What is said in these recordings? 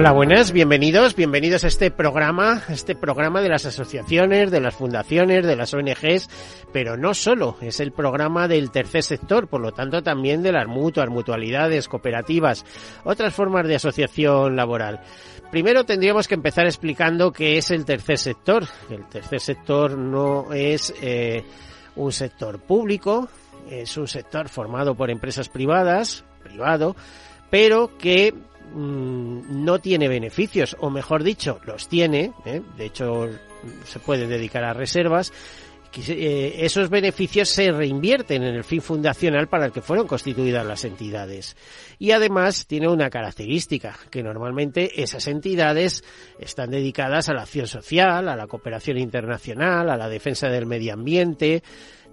Hola, buenas, bienvenidos, bienvenidos a este programa, este programa de las asociaciones, de las fundaciones, de las ONGs, pero no solo, es el programa del tercer sector, por lo tanto también de las mutuas, mutualidades, cooperativas, otras formas de asociación laboral. Primero tendríamos que empezar explicando qué es el tercer sector. El tercer sector no es eh, un sector público, es un sector formado por empresas privadas, privado, pero que Mm, no tiene beneficios, o mejor dicho, los tiene, ¿eh? de hecho se puede dedicar a reservas, eh, esos beneficios se reinvierten en el fin fundacional para el que fueron constituidas las entidades. Y además tiene una característica, que normalmente esas entidades están dedicadas a la acción social, a la cooperación internacional, a la defensa del medio ambiente,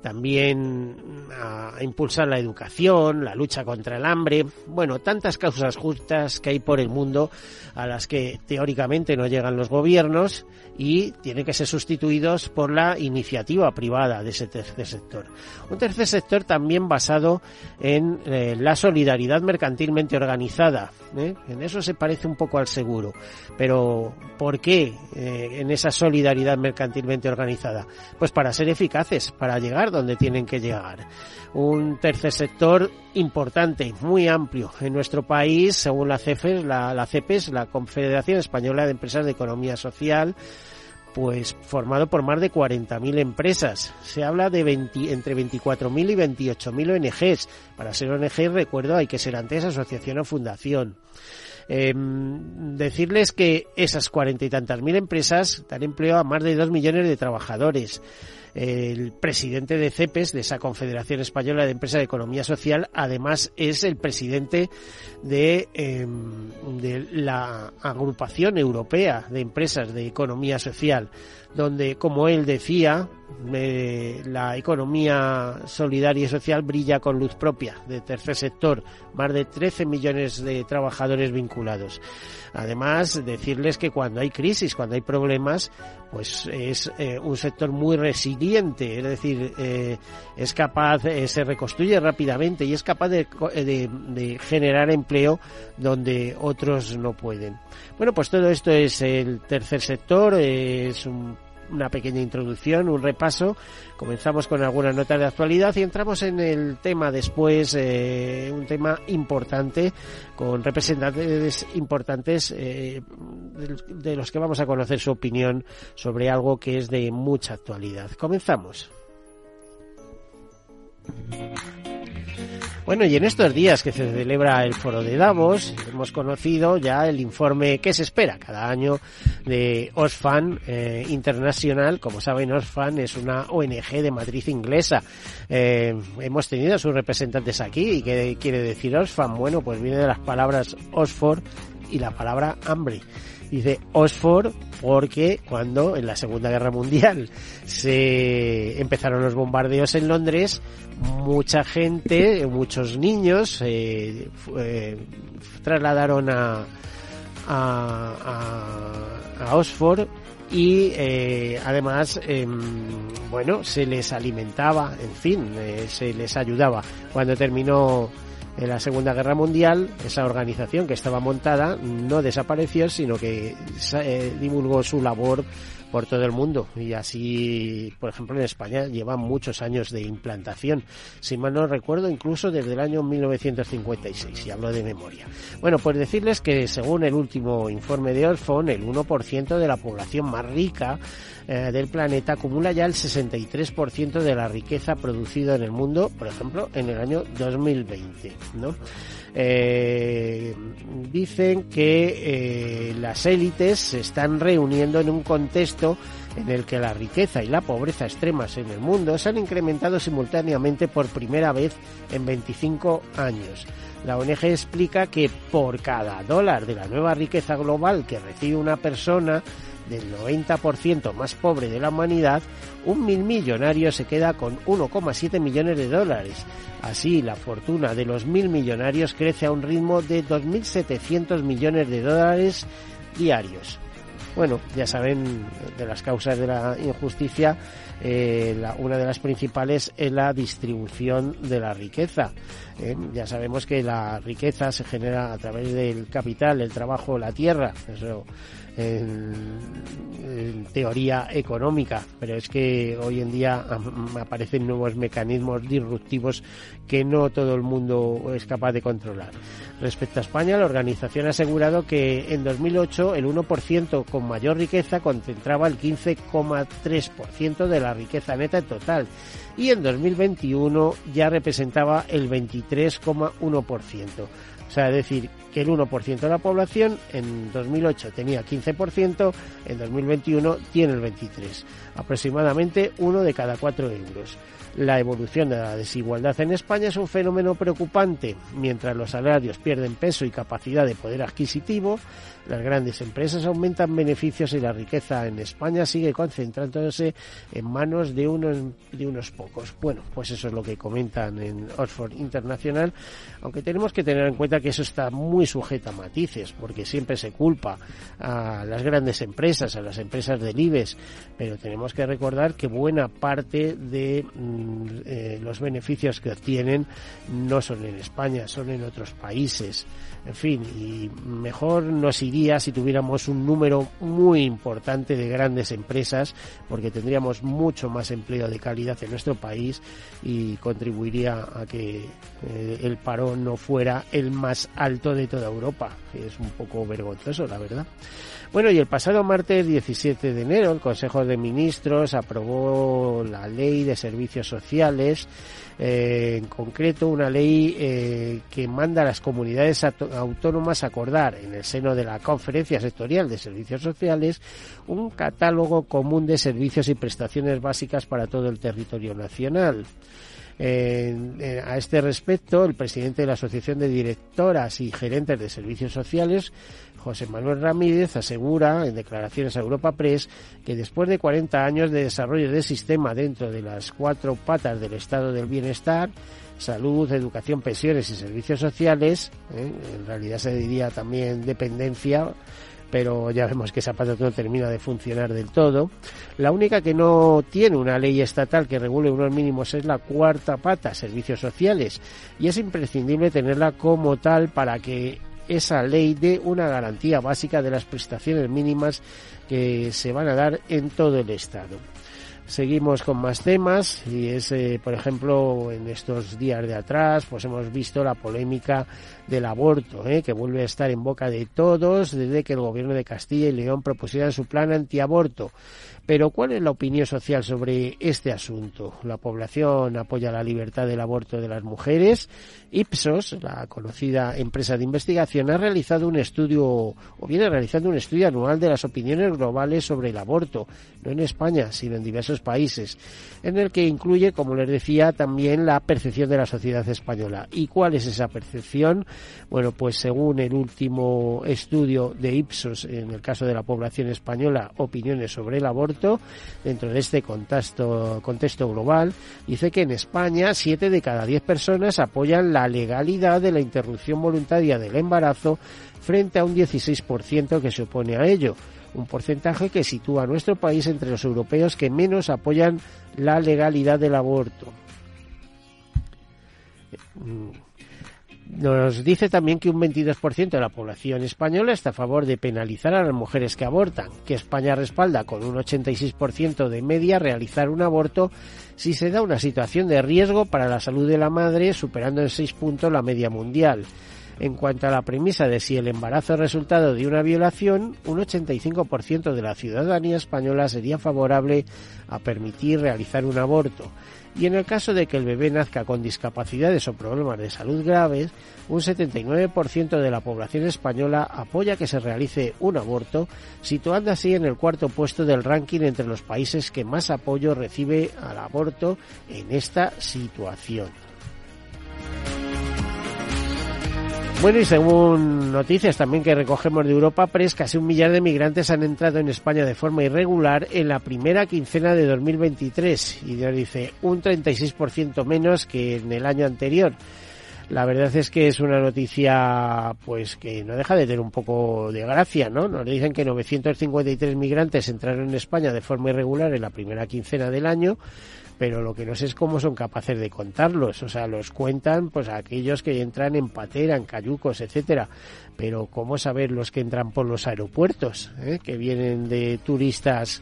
también a, impulsar la educación, la lucha contra el hambre, bueno, tantas causas justas que hay por el mundo a las que teóricamente no llegan los gobiernos y tienen que ser sustituidos por la iniciativa privada de ese tercer sector. Un tercer sector también basado en eh, la solidaridad mercantilmente organizada. ¿eh? En eso se parece un poco al seguro. Pero ¿por qué eh, en esa solidaridad mercantilmente organizada? Pues para ser eficaces, para llegar donde tienen que llegar. Un tercer sector importante, muy amplio en nuestro país, según la CEPES, la, la CEPES, la Confederación Española de Empresas de Economía Social, pues formado por más de 40.000 empresas. Se habla de 20, entre 24.000 y 28.000 ONGs. Para ser ONG, recuerdo, hay que ser antes asociación o fundación. Em, decirles que esas cuarenta y tantas mil empresas dan empleo a más de dos millones de trabajadores el presidente de CEPES, de esa Confederación Española de Empresas de Economía Social, además es el presidente de, em, de la Agrupación Europea de Empresas de Economía Social, donde, como él decía, la economía solidaria y social brilla con luz propia de tercer sector, más de 13 millones de trabajadores vinculados. Además, decirles que cuando hay crisis, cuando hay problemas, pues es eh, un sector muy resiliente, es decir, eh, es capaz, eh, se reconstruye rápidamente y es capaz de, de, de generar empleo donde otros no pueden. Bueno, pues todo esto es el tercer sector, es un una pequeña introducción, un repaso. Comenzamos con algunas notas de actualidad y entramos en el tema después, eh, un tema importante con representantes importantes eh, de los que vamos a conocer su opinión sobre algo que es de mucha actualidad. Comenzamos. Bueno, y en estos días que se celebra el foro de Davos, hemos conocido ya el informe que se espera cada año de Osfan eh, Internacional. Como saben, Osfan es una ONG de matriz inglesa. Eh, hemos tenido a sus representantes aquí. ¿Y qué quiere decir Osfan? Bueno, pues viene de las palabras Oxford y la palabra hambre. Dice Oxford porque cuando en la Segunda Guerra Mundial se empezaron los bombardeos en Londres, mucha gente, muchos niños eh, eh, trasladaron a, a, a, Oxford y eh, además em, bueno se les alimentaba en fin se les ayudaba. Cuando terminó en la Segunda Guerra Mundial, esa organización que estaba montada no desapareció, sino que eh, divulgó su labor por todo el mundo y así, por ejemplo, en España lleva muchos años de implantación, si mal no recuerdo, incluso desde el año 1956, y hablo de memoria. Bueno, pues decirles que según el último informe de Orfon, el 1% de la población más rica eh, del planeta acumula ya el 63% de la riqueza producida en el mundo, por ejemplo, en el año 2020, ¿no? Eh, dicen que eh, las élites se están reuniendo en un contexto en el que la riqueza y la pobreza extremas en el mundo se han incrementado simultáneamente por primera vez en 25 años. La ONG explica que por cada dólar de la nueva riqueza global que recibe una persona, del 90% más pobre de la humanidad, un mil millonario se queda con 1,7 millones de dólares. Así, la fortuna de los mil millonarios crece a un ritmo de 2.700 millones de dólares diarios. Bueno, ya saben de las causas de la injusticia, eh, una de las principales es la distribución de la riqueza. Eh, ya sabemos que la riqueza se genera a través del capital, el trabajo, la tierra. Eso en, teoría económica, pero es que hoy en día aparecen nuevos mecanismos disruptivos que no todo el mundo es capaz de controlar. Respecto a España, la organización ha asegurado que en 2008 el 1% con mayor riqueza concentraba el 15,3% de la riqueza neta total y en 2021 ya representaba el 23,1%. O sea, es decir, que el 1% de la población en 2008 tenía 15%, en 2021 tiene el 23%, aproximadamente uno de cada cuatro euros. La evolución de la desigualdad en España es un fenómeno preocupante. Mientras los salarios pierden peso y capacidad de poder adquisitivo, las grandes empresas aumentan beneficios y la riqueza en España sigue concentrándose en manos de unos, de unos pocos. Bueno, pues eso es lo que comentan en Oxford Internacional, aunque tenemos que tener en cuenta que eso está muy sujeto a matices, porque siempre se culpa a las grandes empresas, a las empresas del IBEX, pero tenemos que recordar que buena parte de mm, eh, los beneficios que obtienen no son en España, son en otros países en fin, y mejor nos iría si tuviéramos un número muy importante de grandes empresas, porque tendríamos mucho más empleo de calidad en nuestro país y contribuiría a que eh, el paro no fuera el más alto de toda Europa, que es un poco vergonzoso, la verdad. Bueno, y el pasado martes 17 de enero el Consejo de Ministros aprobó la Ley de Servicios Sociales eh, en concreto una ley eh, que manda a las comunidades autónomas acordar en el seno de la Conferencia Sectorial de Servicios Sociales un catálogo común de servicios y prestaciones básicas para todo el territorio nacional. a este respecto, el presidente de la Asociación de Directoras y Gerentes de Servicios Sociales José Manuel Ramírez asegura en declaraciones a Europa Press que después de 40 años de desarrollo del sistema dentro de las cuatro patas del estado del bienestar, salud, educación, pensiones y servicios sociales, ¿eh? en realidad se diría también dependencia, pero ya vemos que esa pata no termina de funcionar del todo. La única que no tiene una ley estatal que regule unos mínimos es la cuarta pata, servicios sociales, y es imprescindible tenerla como tal para que esa ley de una garantía básica de las prestaciones mínimas que se van a dar en todo el Estado. Seguimos con más temas y es, eh, por ejemplo, en estos días de atrás, pues hemos visto la polémica del aborto, eh, que vuelve a estar en boca de todos desde que el gobierno de Castilla y León propusiera su plan antiaborto. Pero ¿cuál es la opinión social sobre este asunto? La población apoya la libertad del aborto de las mujeres. Ipsos, la conocida empresa de investigación, ha realizado un estudio o viene realizando un estudio anual de las opiniones globales sobre el aborto, no en España, sino en diversos países, en el que incluye, como les decía, también la percepción de la sociedad española. ¿Y cuál es esa percepción? Bueno, pues según el último estudio de Ipsos, en el caso de la población española, opiniones sobre el aborto, dentro de este contexto, contexto global, dice que en España 7 de cada 10 personas apoyan la legalidad de la interrupción voluntaria del embarazo frente a un 16% que se opone a ello un porcentaje que sitúa a nuestro país entre los europeos que menos apoyan la legalidad del aborto. Nos dice también que un 22% de la población española está a favor de penalizar a las mujeres que abortan, que España respalda con un 86% de media realizar un aborto si se da una situación de riesgo para la salud de la madre, superando en 6 puntos la media mundial. En cuanto a la premisa de si el embarazo es resultado de una violación, un 85% de la ciudadanía española sería favorable a permitir realizar un aborto y en el caso de que el bebé nazca con discapacidades o problemas de salud graves, un 79% de la población española apoya que se realice un aborto, situando así en el cuarto puesto del ranking entre los países que más apoyo recibe al aborto en esta situación. Bueno, y según noticias también que recogemos de Europa Press, casi un millar de migrantes han entrado en España de forma irregular en la primera quincena de 2023. Y Dios dice, un 36% menos que en el año anterior. La verdad es que es una noticia pues que no deja de tener un poco de gracia, ¿no? Nos dicen que 953 migrantes entraron en España de forma irregular en la primera quincena del año, pero lo que no sé es cómo son capaces de contarlos, o sea, los cuentan pues aquellos que entran en patera, en cayucos, etcétera, pero cómo saber los que entran por los aeropuertos, ¿eh? que vienen de turistas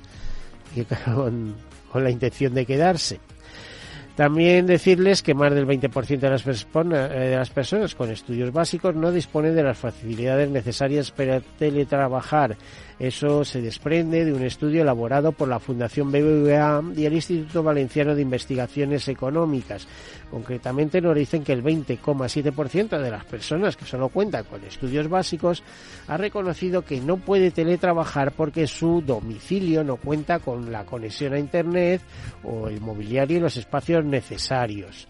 con, con la intención de quedarse. También decirles que más del 20% de las, eh, de las personas con estudios básicos no disponen de las facilidades necesarias para teletrabajar eso se desprende de un estudio elaborado por la Fundación BBVA y el Instituto Valenciano de Investigaciones Económicas. Concretamente nos dicen que el 20,7% de las personas que solo cuentan con estudios básicos ha reconocido que no puede teletrabajar porque su domicilio no cuenta con la conexión a Internet o el mobiliario y los espacios necesarios.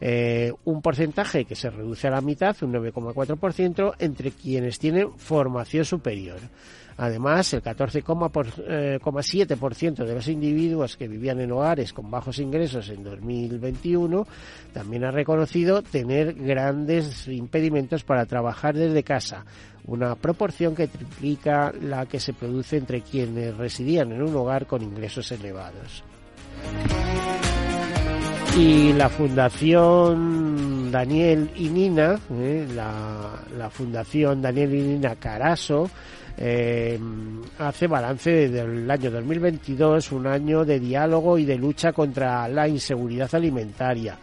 Eh, un porcentaje que se reduce a la mitad, un 9,4%, entre quienes tienen formación superior. Además, el 14,7% eh, de los individuos que vivían en hogares con bajos ingresos en 2021 también ha reconocido tener grandes impedimentos para trabajar desde casa, una proporción que triplica la que se produce entre quienes residían en un hogar con ingresos elevados. Y la Fundación Daniel y Nina, eh, la, la Fundación Daniel y Nina Caraso, eh, hace balance del año 2022, un año de diálogo y de lucha contra la inseguridad alimentaria.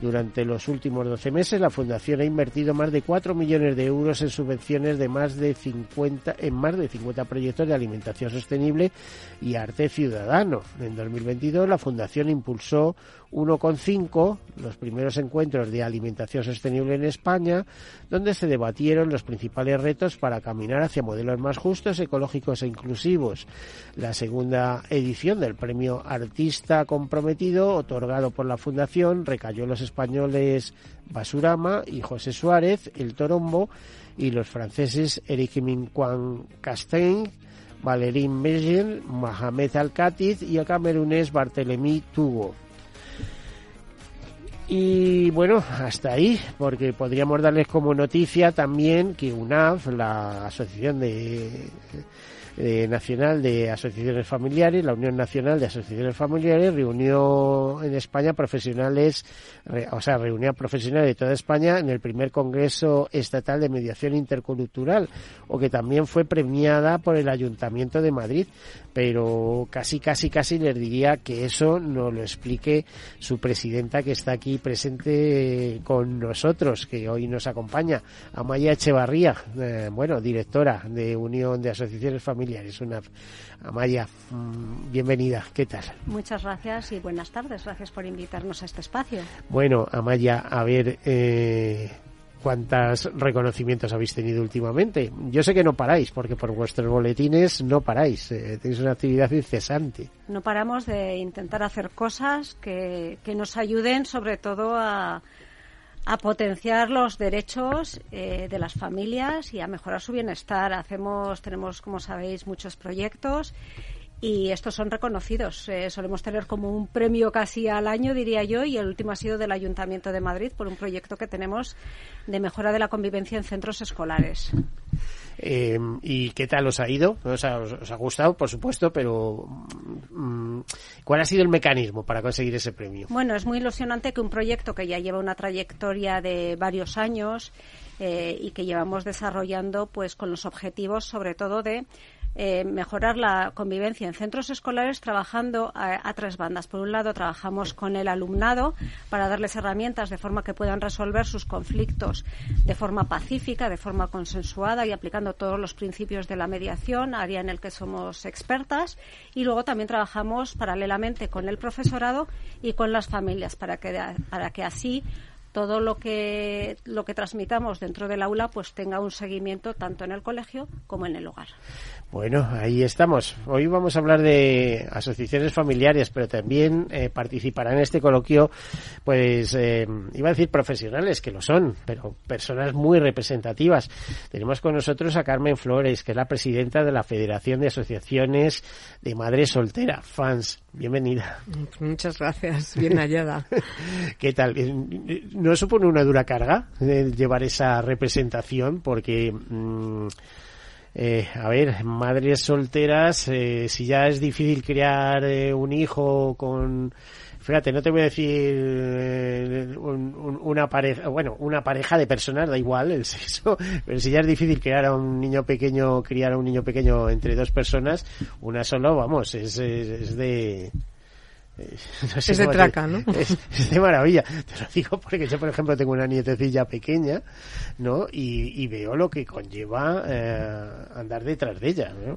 Durante los últimos 12 meses, la Fundación ha invertido más de 4 millones de euros en subvenciones de más de 50, en más de 50 proyectos de alimentación sostenible y arte ciudadano. En 2022, la Fundación impulsó 1,5, los primeros encuentros de alimentación sostenible en España, donde se debatieron los principales retos para caminar hacia modelos más justos, ecológicos e inclusivos. La segunda edición del premio Artista Comprometido, otorgado por la Fundación, recayó en los españoles Basurama y José Suárez, el Torombo, y los franceses Eric Minquan Castain, Valérin Megel, Mohamed Al-Katiz y el camerunés Barthélemy Tugo. Y bueno, hasta ahí, porque podríamos darles como noticia también que UNAF, la Asociación de eh, Nacional de Asociaciones Familiares, la Unión Nacional de Asociaciones Familiares, reunió en España profesionales, o sea, reunió a profesionales de toda España en el primer Congreso Estatal de Mediación Intercultural, o que también fue premiada por el Ayuntamiento de Madrid, pero casi, casi, casi les diría que eso nos lo explique su presidenta que está aquí presente con nosotros, que hoy nos acompaña, Amaya Echevarría, eh, bueno, directora de Unión de Asociaciones Familiares es Una Amaya, bienvenida. ¿Qué tal? Muchas gracias y buenas tardes. Gracias por invitarnos a este espacio. Bueno, Amaya, a ver. Eh, cuántos reconocimientos habéis tenido últimamente. Yo sé que no paráis, porque por vuestros boletines no paráis, eh, tenéis una actividad incesante. No paramos de intentar hacer cosas que, que nos ayuden sobre todo a, a potenciar los derechos eh, de las familias y a mejorar su bienestar. Hacemos, tenemos, como sabéis, muchos proyectos y estos son reconocidos. Eh, solemos tener como un premio casi al año, diría yo, y el último ha sido del Ayuntamiento de Madrid por un proyecto que tenemos de mejora de la convivencia en centros escolares. Eh, ¿Y qué tal os ha ido? ¿Os ha, gustado, por supuesto, pero mm, ¿cuál ha sido el mecanismo para conseguir ese premio? Bueno, es muy ilusionante que un proyecto que ya lleva una trayectoria de varios años eh, y que llevamos desarrollando pues con los objetivos sobre todo de eh, mejorar la convivencia en centros escolares trabajando a, tres bandas. Por un lado, trabajamos con el alumnado para darles herramientas de forma que puedan resolver sus conflictos de forma pacífica, de forma consensuada y aplicando todos los principios de la mediación, área en el que somos expertas. Y luego también trabajamos paralelamente con el profesorado y con las familias para que, para que así todo lo que lo que transmitamos dentro del aula pues tenga un seguimiento tanto en el colegio como en el hogar. Bueno, ahí estamos. Hoy vamos a hablar de asociaciones familiares, pero también eh, participarán en este coloquio, pues, eh, iba a decir profesionales, que lo son, pero personas muy representativas. Tenemos con nosotros a Carmen Flores, que es la presidenta de la Federación de Asociaciones de Madres Soltera, FANS. Bienvenida. Muchas gracias, bien hallada. ¿Qué tal? ¿No supone una dura carga llevar esa representación? Porque... Mm, eh, a ver, madres solteras, eh, si ya es difícil crear eh, un hijo con, fíjate, no te voy a decir una pareja, bueno, una pareja de personas, da igual el sexo, pero si ya es difícil crear a un niño pequeño, criar a un niño pequeño entre dos personas, una solo, vamos, es, es de, es de traca, ¿no? Es, de maravilla. Te lo digo porque yo, por ejemplo, tengo una nietecilla pequeña, ¿no? Y, veo lo que conlleva eh, andar detrás de ella, ¿no?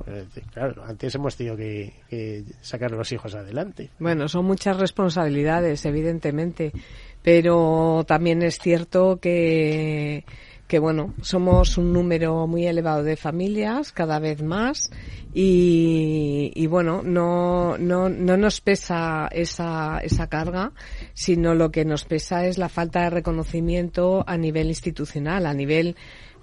Claro, antes hemos tenido que, sacar a los hijos adelante. Bueno, son muchas responsabilidades, evidentemente, pero también es cierto que que bueno, somos un número muy elevado de familias, cada vez más, y, y bueno, no, no, no nos pesa esa, esa carga, sino lo que nos pesa es la falta de reconocimiento a nivel institucional, a nivel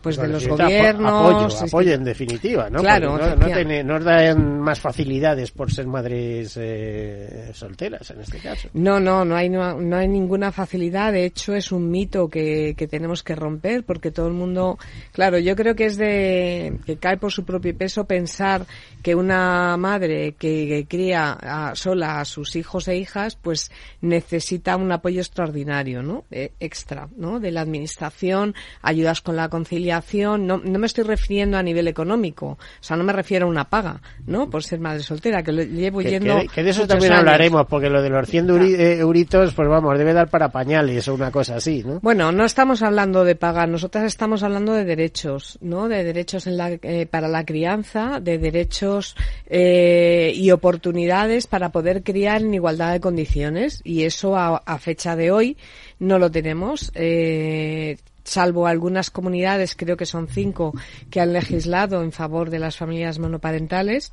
pues de los gobiernos. Apoyo, apoyo en definitiva, ¿no? Claro. No, dan más facilidades por ser madres eh, solteras en este caso. No, no, no hay, no, hay ninguna facilidad. De hecho, es un mito que, que tenemos que romper porque todo el mundo, claro, yo creo que es de, que cae por su propio peso pensar que una madre que, cría sola a sus hijos e hijas, pues necesita un apoyo extraordinario, ¿no? Eh, extra, ¿no? De la administración, ayudas con la conciliación no, no me estoy refiriendo a nivel económico, o sea, no me refiero a una paga, ¿no? Por ser madre soltera, que lo llevo yendo. Que, de eso también hablaremos, porque lo de los 100 eh, euritos, pues vamos, debe dar para pañales o una cosa así, ¿no? Bueno, no estamos hablando de paga, nosotras estamos hablando de derechos, ¿no? De derechos en la, eh, para la crianza, de derechos eh, y oportunidades para poder criar en igualdad de condiciones, y eso a, a fecha de hoy no lo tenemos. Eh, salvo algunas comunidades, creo que son cinco, que han legislado en favor de las familias monoparentales,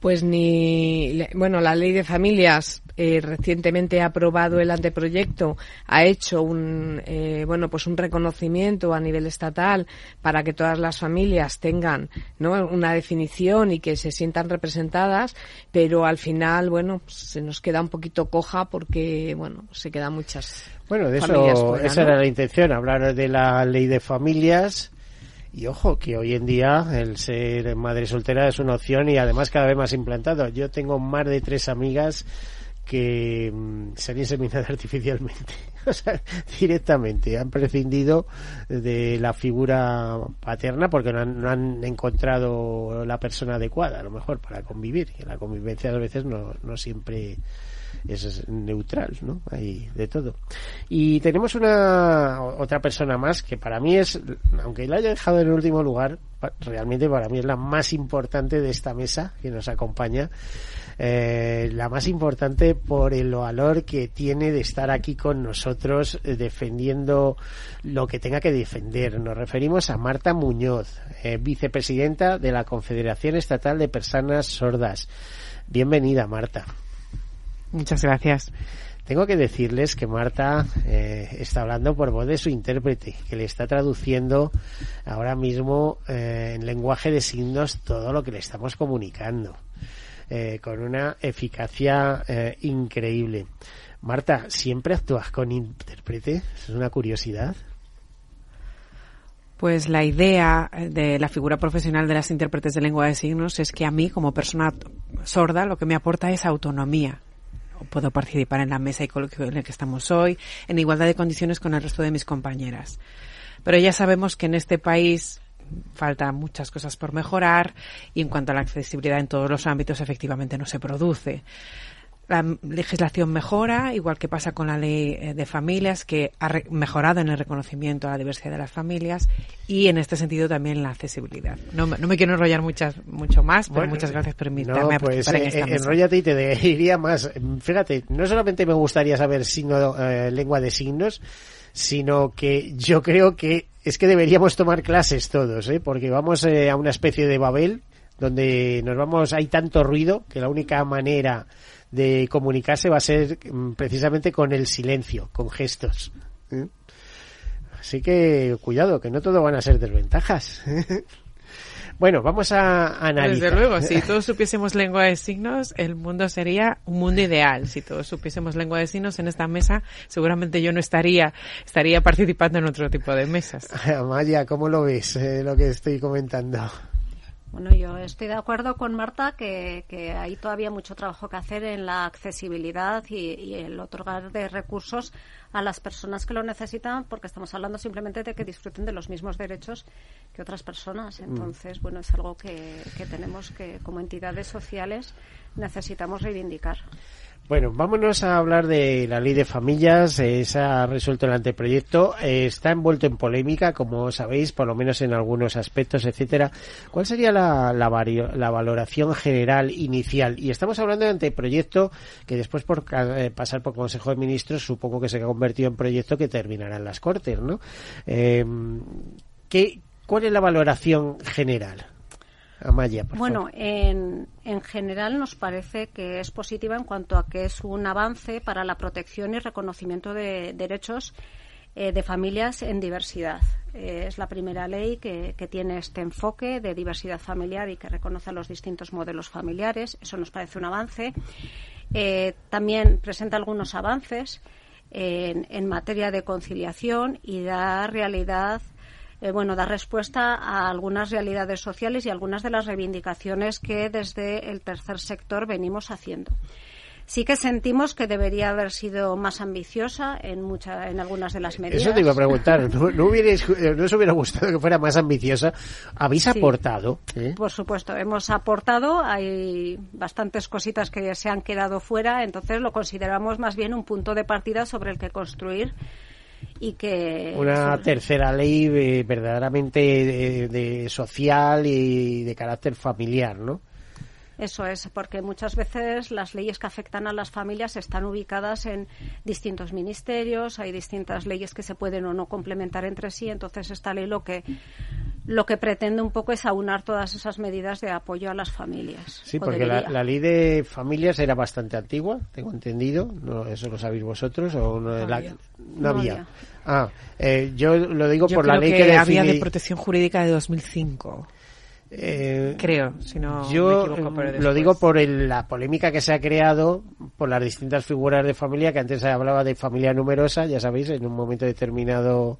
pues ni bueno la ley de familias eh, recientemente ha aprobado el anteproyecto ha hecho un eh, bueno pues un reconocimiento a nivel estatal para que todas las familias tengan no una definición y que se sientan representadas pero al final bueno se nos queda un poquito coja porque bueno se quedan muchas bueno, de eso, esa era la intención, hablar de la ley de familias. Y ojo, que hoy en día el ser madre soltera es una opción y además cada vez más implantado. Yo tengo más de tres amigas que mm, se han inseminado artificialmente, o sea, directamente. Han prescindido de la figura paterna porque no han, no han, encontrado la persona adecuada, a lo mejor, para convivir. Y la convivencia a veces no, no siempre es neutral, ¿no? Hay de todo. Y tenemos una otra persona más que para mí es, aunque la haya dejado en último lugar, realmente para mí es la más importante de esta mesa que nos acompaña. Eh, la más importante por el valor que tiene de estar aquí con nosotros eh, defendiendo lo que tenga que defender. Nos referimos a Marta Muñoz, eh, vicepresidenta de la Confederación Estatal de Personas Sordas. Bienvenida, Marta. Muchas gracias. Tengo que decirles que Marta eh, está hablando por voz de su intérprete, que le está traduciendo ahora mismo eh, en lenguaje de signos todo lo que le estamos comunicando, eh, con una eficacia increíble. Marta, ¿siempre actúas con intérprete? Es una curiosidad. Pues la idea de la figura profesional de las intérpretes de lengua de signos es que a mí, como persona sorda, lo que me aporta es autonomía puedo participar en la mesa y coloquio en el que estamos hoy, en igualdad de condiciones con el resto de mis compañeras. Pero ya sabemos que en este país faltan muchas cosas por mejorar y en cuanto a la accesibilidad en todos los ámbitos efectivamente no se produce la legislación mejora, igual que pasa con la ley eh, de familias, que ha mejorado en el reconocimiento a la diversidad de las familias y en este sentido también la accesibilidad. No, me quiero enrollar muchas, mucho más, pero muchas gracias por invitarme a pues, participar en esta eh, Enróllate y te diría más. Fíjate, no solamente me gustaría saber signo, eh, lengua de signos, sino que yo creo que es que deberíamos tomar clases todos, ¿eh? porque vamos eh, a una especie de Babel donde nos vamos, hay tanto ruido que la única manera de comunicarse va a ser mm, precisamente con el silencio, con gestos. ¿eh? Así que cuidado, que no todo van a ser desventajas. Bueno, vamos a analizar. Desde luego, si todos supiésemos lengua de signos, el mundo sería un mundo ideal. Si todos supiésemos lengua de signos en esta mesa, seguramente yo no estaría, estaría participando en otro tipo de mesas. Maya, ¿cómo lo ves eh, lo que estoy comentando? Bueno, yo estoy de acuerdo con Marta que, que, hay todavía mucho trabajo que hacer en la accesibilidad y, y, el otorgar de recursos a las personas que lo necesitan, porque estamos hablando simplemente de que disfruten de los mismos derechos que otras personas. Mm. Entonces, bueno, es algo que, que tenemos que, como entidades sociales, necesitamos reivindicar. Bueno, vámonos a hablar de la ley de familias. Eh, se ha resuelto el anteproyecto. Eh, está envuelto en polémica, como sabéis, por lo menos en algunos aspectos, etcétera. ¿Cuál sería la, la, la valoración general inicial? Y estamos hablando de anteproyecto que después por eh, pasar por Consejo de Ministros supongo que se ha convertido en proyecto que terminará en las Cortes, ¿no? Eh, ¿qué, ¿Cuál es la valoración general? Amaya, por bueno, favor. En, en general nos parece que es positiva en cuanto a que es un avance para la protección y reconocimiento de derechos eh, de familias en diversidad. Eh, es la primera ley que, que, tiene este enfoque de diversidad familiar y que reconoce los distintos modelos familiares. Eso nos parece un avance. Eh, también presenta algunos avances en, en materia de conciliación y da realidad eh, bueno, dar respuesta a algunas realidades sociales y algunas de las reivindicaciones que desde el tercer sector venimos haciendo. Sí que sentimos que debería haber sido más ambiciosa en mucha, en algunas de las medidas. Eso te iba a preguntar. ¿No, no, hubierais, no os hubiera gustado que fuera más ambiciosa? ¿Habéis sí, aportado? ¿eh? Por supuesto, hemos aportado. Hay bastantes cositas que se han quedado fuera. Entonces lo consideramos más bien un punto de partida sobre el que construir y que una tercera ley eh, verdaderamente de, de, social y de carácter familiar, ¿no? Eso es, porque muchas veces las leyes que afectan a las familias están ubicadas en distintos ministerios, hay distintas leyes que se pueden o no complementar entre sí, entonces esta ley lo que lo que pretende un poco es aunar todas esas medidas de apoyo a las familias. Sí, porque la, la, ley de familias era bastante antigua, tengo entendido, no, eso lo sabéis vosotros, o no, no, la, había. no había. Ah, eh, yo lo digo yo por la ley que, que defini... había de protección jurídica de 2005. Eh, Creo, si no yo me equivoco, pero lo digo por el, la polémica que se ha creado por las distintas figuras de familia, que antes se hablaba de familia numerosa, ya sabéis, en un momento determinado,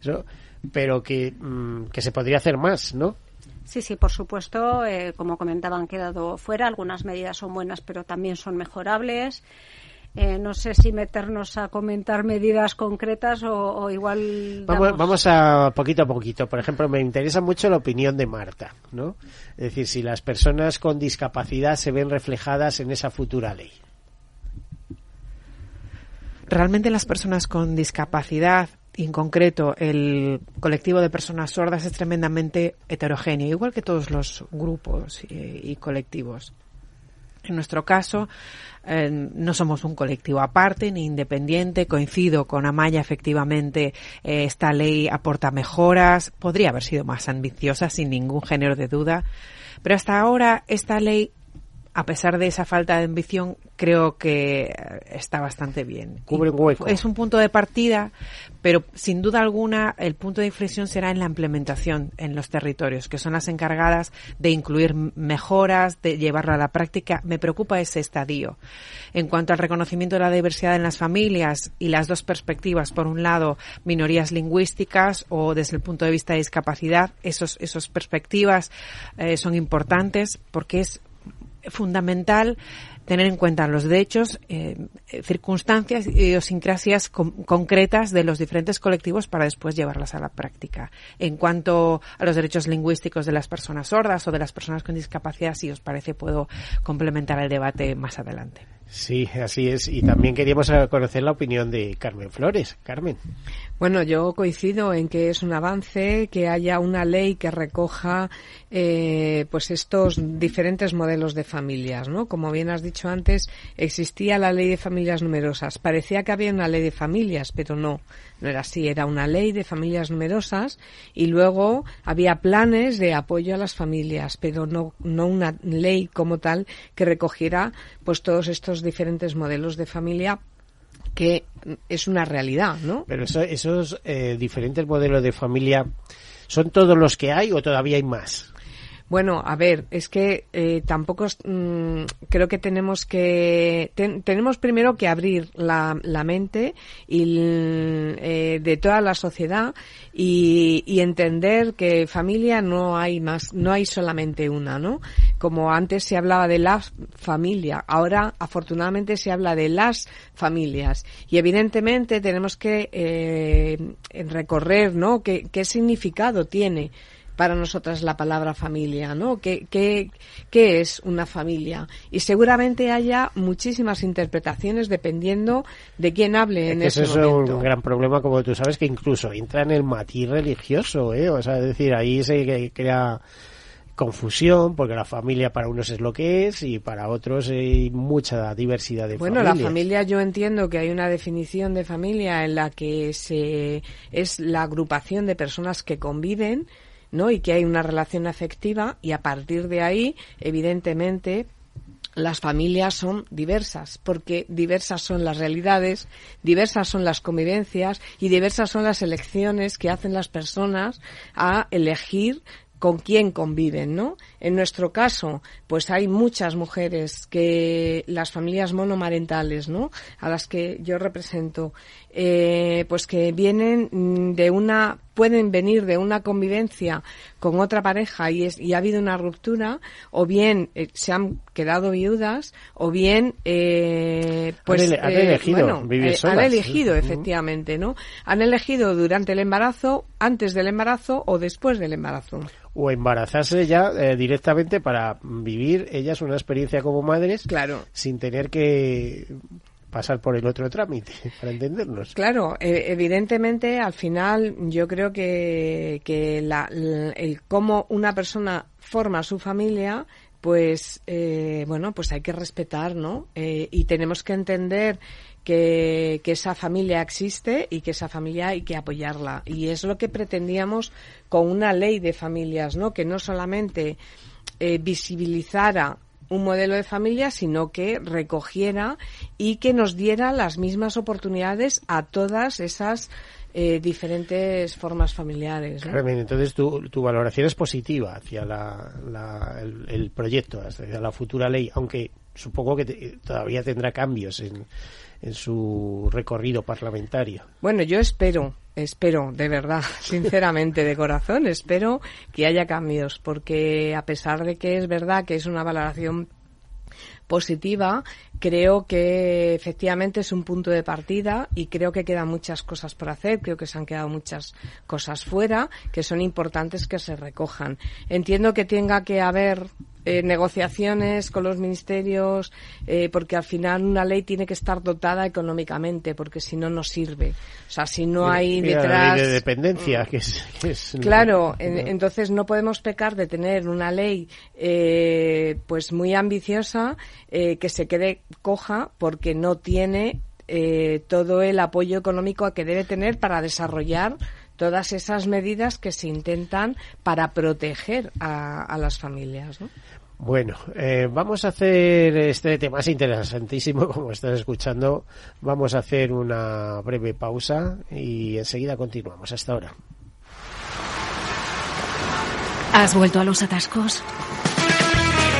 eso, pero que, mmm, que se podría hacer más, ¿no? Sí, sí, por supuesto. Eh, como comentaba, han quedado fuera. Algunas medidas son buenas, pero también son mejorables. Eh, no sé si meternos a comentar medidas concretas o, o igual. Damos... Vamos, vamos, a poquito a poquito. Por ejemplo, me interesa mucho la opinión de Marta, ¿no? Es decir, si las personas con discapacidad se ven reflejadas en esa futura ley. Realmente las personas con discapacidad y en concreto el colectivo de personas sordas es tremendamente heterogéneo, igual que todos los grupos y, y colectivos. En nuestro caso, eh, no somos un colectivo aparte ni independiente. Coincido con Amaya, efectivamente, eh, esta ley aporta mejoras. Podría haber sido más ambiciosa, sin ningún género de duda. Pero hasta ahora, esta ley a pesar de esa falta de ambición, creo que está bastante bien. Cubre un hueco. Es un punto de partida, pero sin duda alguna el punto de inflexión será en la implementación en los territorios, que son las encargadas de incluir mejoras, de llevarlo a la práctica. Me preocupa ese estadio. En cuanto al reconocimiento de la diversidad en las familias y las dos perspectivas, por un lado, minorías lingüísticas o desde el punto de vista de discapacidad, esos, esos perspectivas eh, son importantes porque es fundamental tener en cuenta los derechos, eh, circunstancias y idiosincrasias con, concretas de los diferentes colectivos para después llevarlas a la práctica. En cuanto a los derechos lingüísticos de las personas sordas o de las personas con discapacidad, si os parece, puedo complementar el debate más adelante. Sí, así es. Y también queríamos conocer la opinión de Carmen Flores. Carmen. Bueno, yo coincido en que es un avance que haya una ley que recoja eh, pues estos diferentes modelos de familias, ¿no? Como bien has dicho antes, existía la ley de familias numerosas. Parecía que había una ley de familias, pero no, no era así. Era una ley de familias numerosas y luego había planes de apoyo a las familias, pero no, no una ley como tal que recogiera pues todos estos diferentes modelos de familia que es una realidad, ¿no? Pero esos eh, diferentes modelos de familia, ¿son todos los que hay o todavía hay más? Bueno, a ver, es que eh, tampoco mm, creo que tenemos que tenemos primero que abrir la, la mente y eh, de toda la sociedad y, y, entender que familia no hay más, no hay solamente una, ¿no? Como antes se hablaba de la familia, ahora afortunadamente se habla de las familias y evidentemente tenemos que eh, recorrer, ¿no? ¿Qué, qué significado tiene? Para nosotras la palabra familia, ¿no? ¿Qué, qué, qué es una familia? Y seguramente haya muchísimas interpretaciones dependiendo de quién hable en ese eso momento. es un gran problema, como tú sabes, que incluso entra en el matiz religioso, ¿eh? O sea, es decir, ahí se crea confusión porque la familia para unos es lo que es y para otros hay mucha diversidad de bueno la familia yo entiendo que hay una definición de familia en la que se es la agrupación de personas que conviven ¿no? Y que hay una relación afectiva y a partir de ahí, evidentemente, las familias son diversas, porque diversas son las realidades, diversas son las convivencias y diversas son las elecciones que hacen las personas a elegir con quién conviven, ¿no? En nuestro caso, pues hay muchas mujeres que las familias monomarentales, ¿no? A las que yo represento, eh, pues que vienen de una pueden venir de una convivencia con otra pareja y, es, y ha habido una ruptura, o bien eh, se han quedado viudas, o bien eh, pues han, elegido vivir han elegido efectivamente, ¿no? Han elegido durante el embarazo, antes del embarazo o después del embarazo o embarazarse ya eh, directamente para vivir ellas una experiencia como madres claro. sin tener que pasar por el otro trámite, para entendernos. Claro, e, evidentemente al final yo creo que, que la, el cómo una persona forma su familia pues eh, bueno pues hay que respetar no eh, y tenemos que entender que, esa familia existe y que esa familia hay que apoyarla y es lo que pretendíamos con una ley de familias no que no solamente eh, visibilizara un modelo de familia, sino que recogiera y que nos diera las mismas oportunidades a todas esas eh, diferentes formas familiares. entonces tu, tu, valoración es positiva hacia el, proyecto, hacia la futura ley, aunque supongo que todavía tendrá cambios en, en su recorrido parlamentario. Bueno, yo espero, espero, de verdad, sinceramente, de corazón, espero que haya cambios, porque a pesar de que es verdad que es una valoración positiva, creo que efectivamente es un punto de partida y creo que quedan muchas cosas por hacer, creo que se han quedado muchas cosas fuera que son importantes que se recojan. Entiendo que tenga que haber eh, negociaciones con los ministerios, eh, porque al final una ley tiene que estar dotada económicamente, porque si no, no sirve. O sea, si no hay detrás. de dependencia, que es. claro, entonces no podemos pecar de tener una ley, eh, pues muy ambiciosa, que se quede coja porque no tiene todo el apoyo económico que debe tener para desarrollar todas esas medidas que se intentan para proteger a, las familias. ¿no? Bueno, eh, vamos a hacer este tema es interesantísimo, como estás escuchando. Vamos a hacer una breve pausa y enseguida continuamos. Hasta ahora. ¿Has vuelto a los atascos?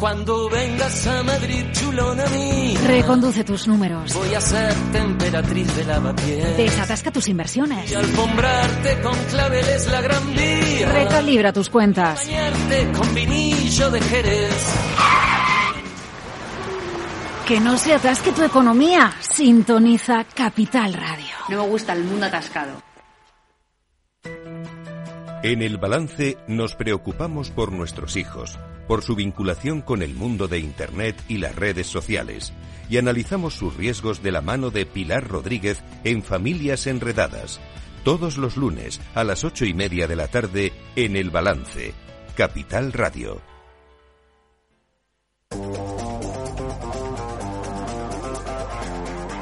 Cuando vengas a Madrid, chulona mí. Reconduce tus números. Voy a ser temperatriz de lavapiés. Desatasca tus inversiones. Y alfombrarte con claveles la gran vía. Recalibra tus cuentas. Bañarte con vinillo de Jerez Que no se atasque tu economía. Sintoniza Capital Radio. No me gusta el mundo atascado. En el balance nos preocupamos por nuestros hijos, por su vinculación con el mundo de Internet y las redes sociales, y analizamos sus riesgos de la mano de Pilar Rodríguez en Familias Enredadas, todos los lunes a las ocho y media de la tarde en el balance, Capital Radio.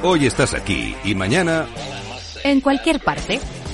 Hoy estás aquí y mañana En cualquier parte.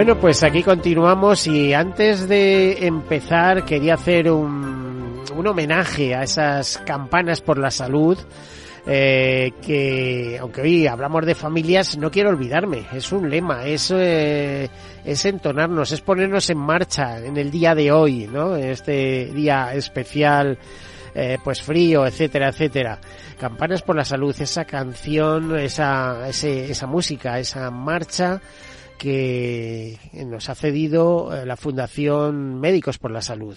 Bueno, pues aquí continuamos y antes de empezar quería hacer un, un homenaje a esas campanas por la salud. eh, que aunque hoy hablamos de familias no quiero olvidarme es un lema es eh, es entonarnos es ponernos en marcha en el día de hoy no este día especial eh, pues frío, etcétera, etcétera. Campanas por la salud, esa canción, esa, ese- esa música, esa marcha que nos ha cedido eh, la Fundación Médicos por la Salud.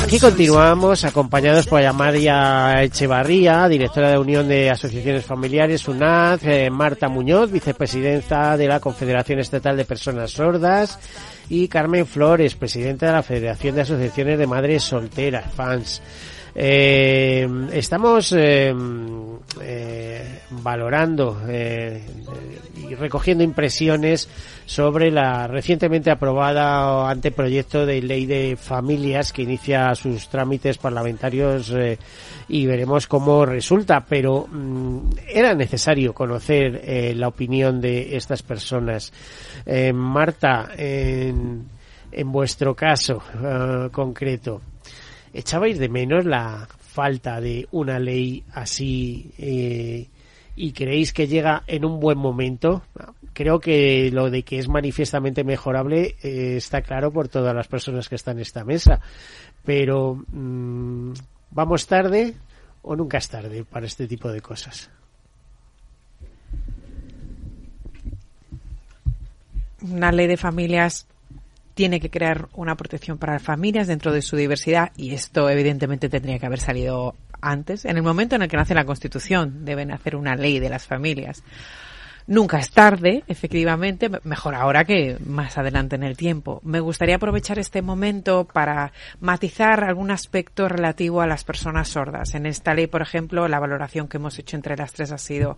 Aquí continuamos acompañados por Amaria Echevarría, directora de Unión de Asociaciones Familiares, UNAD, eh, Marta Muñoz, vicepresidenta de la Confederación Estatal de Personas Sordas, y Carmen Flores, presidenta de la Federación de Asociaciones de Madres Solteras, FANS. Eh, estamos eh, valorando y recogiendo impresiones sobre la recientemente aprobada anteproyecto de ley de familias que inicia sus trámites parlamentarios eh, y veremos cómo resulta. Pero mm, era necesario conocer eh, la opinión de estas personas. Eh, Marta, en, en vuestro caso concreto, ¿echabais de menos la falta de una ley así y creéis que llega en un buen momento. Creo que lo de que es manifiestamente mejorable eh, está claro por todas las personas que están en esta mesa. Pero, mm, ¿vamos tarde o nunca es tarde para este tipo de cosas? Una ley de familias tiene que crear una protección para las familias dentro de su diversidad y esto evidentemente tendría que haber salido antes. En el momento en el que nace la Constitución deben hacer una ley de las familias. Nunca es tarde, efectivamente, mejor ahora que más adelante en el tiempo. Me gustaría aprovechar este momento para matizar algún aspecto relativo a las personas sordas. En esta ley, por ejemplo, la valoración que hemos hecho entre las tres ha sido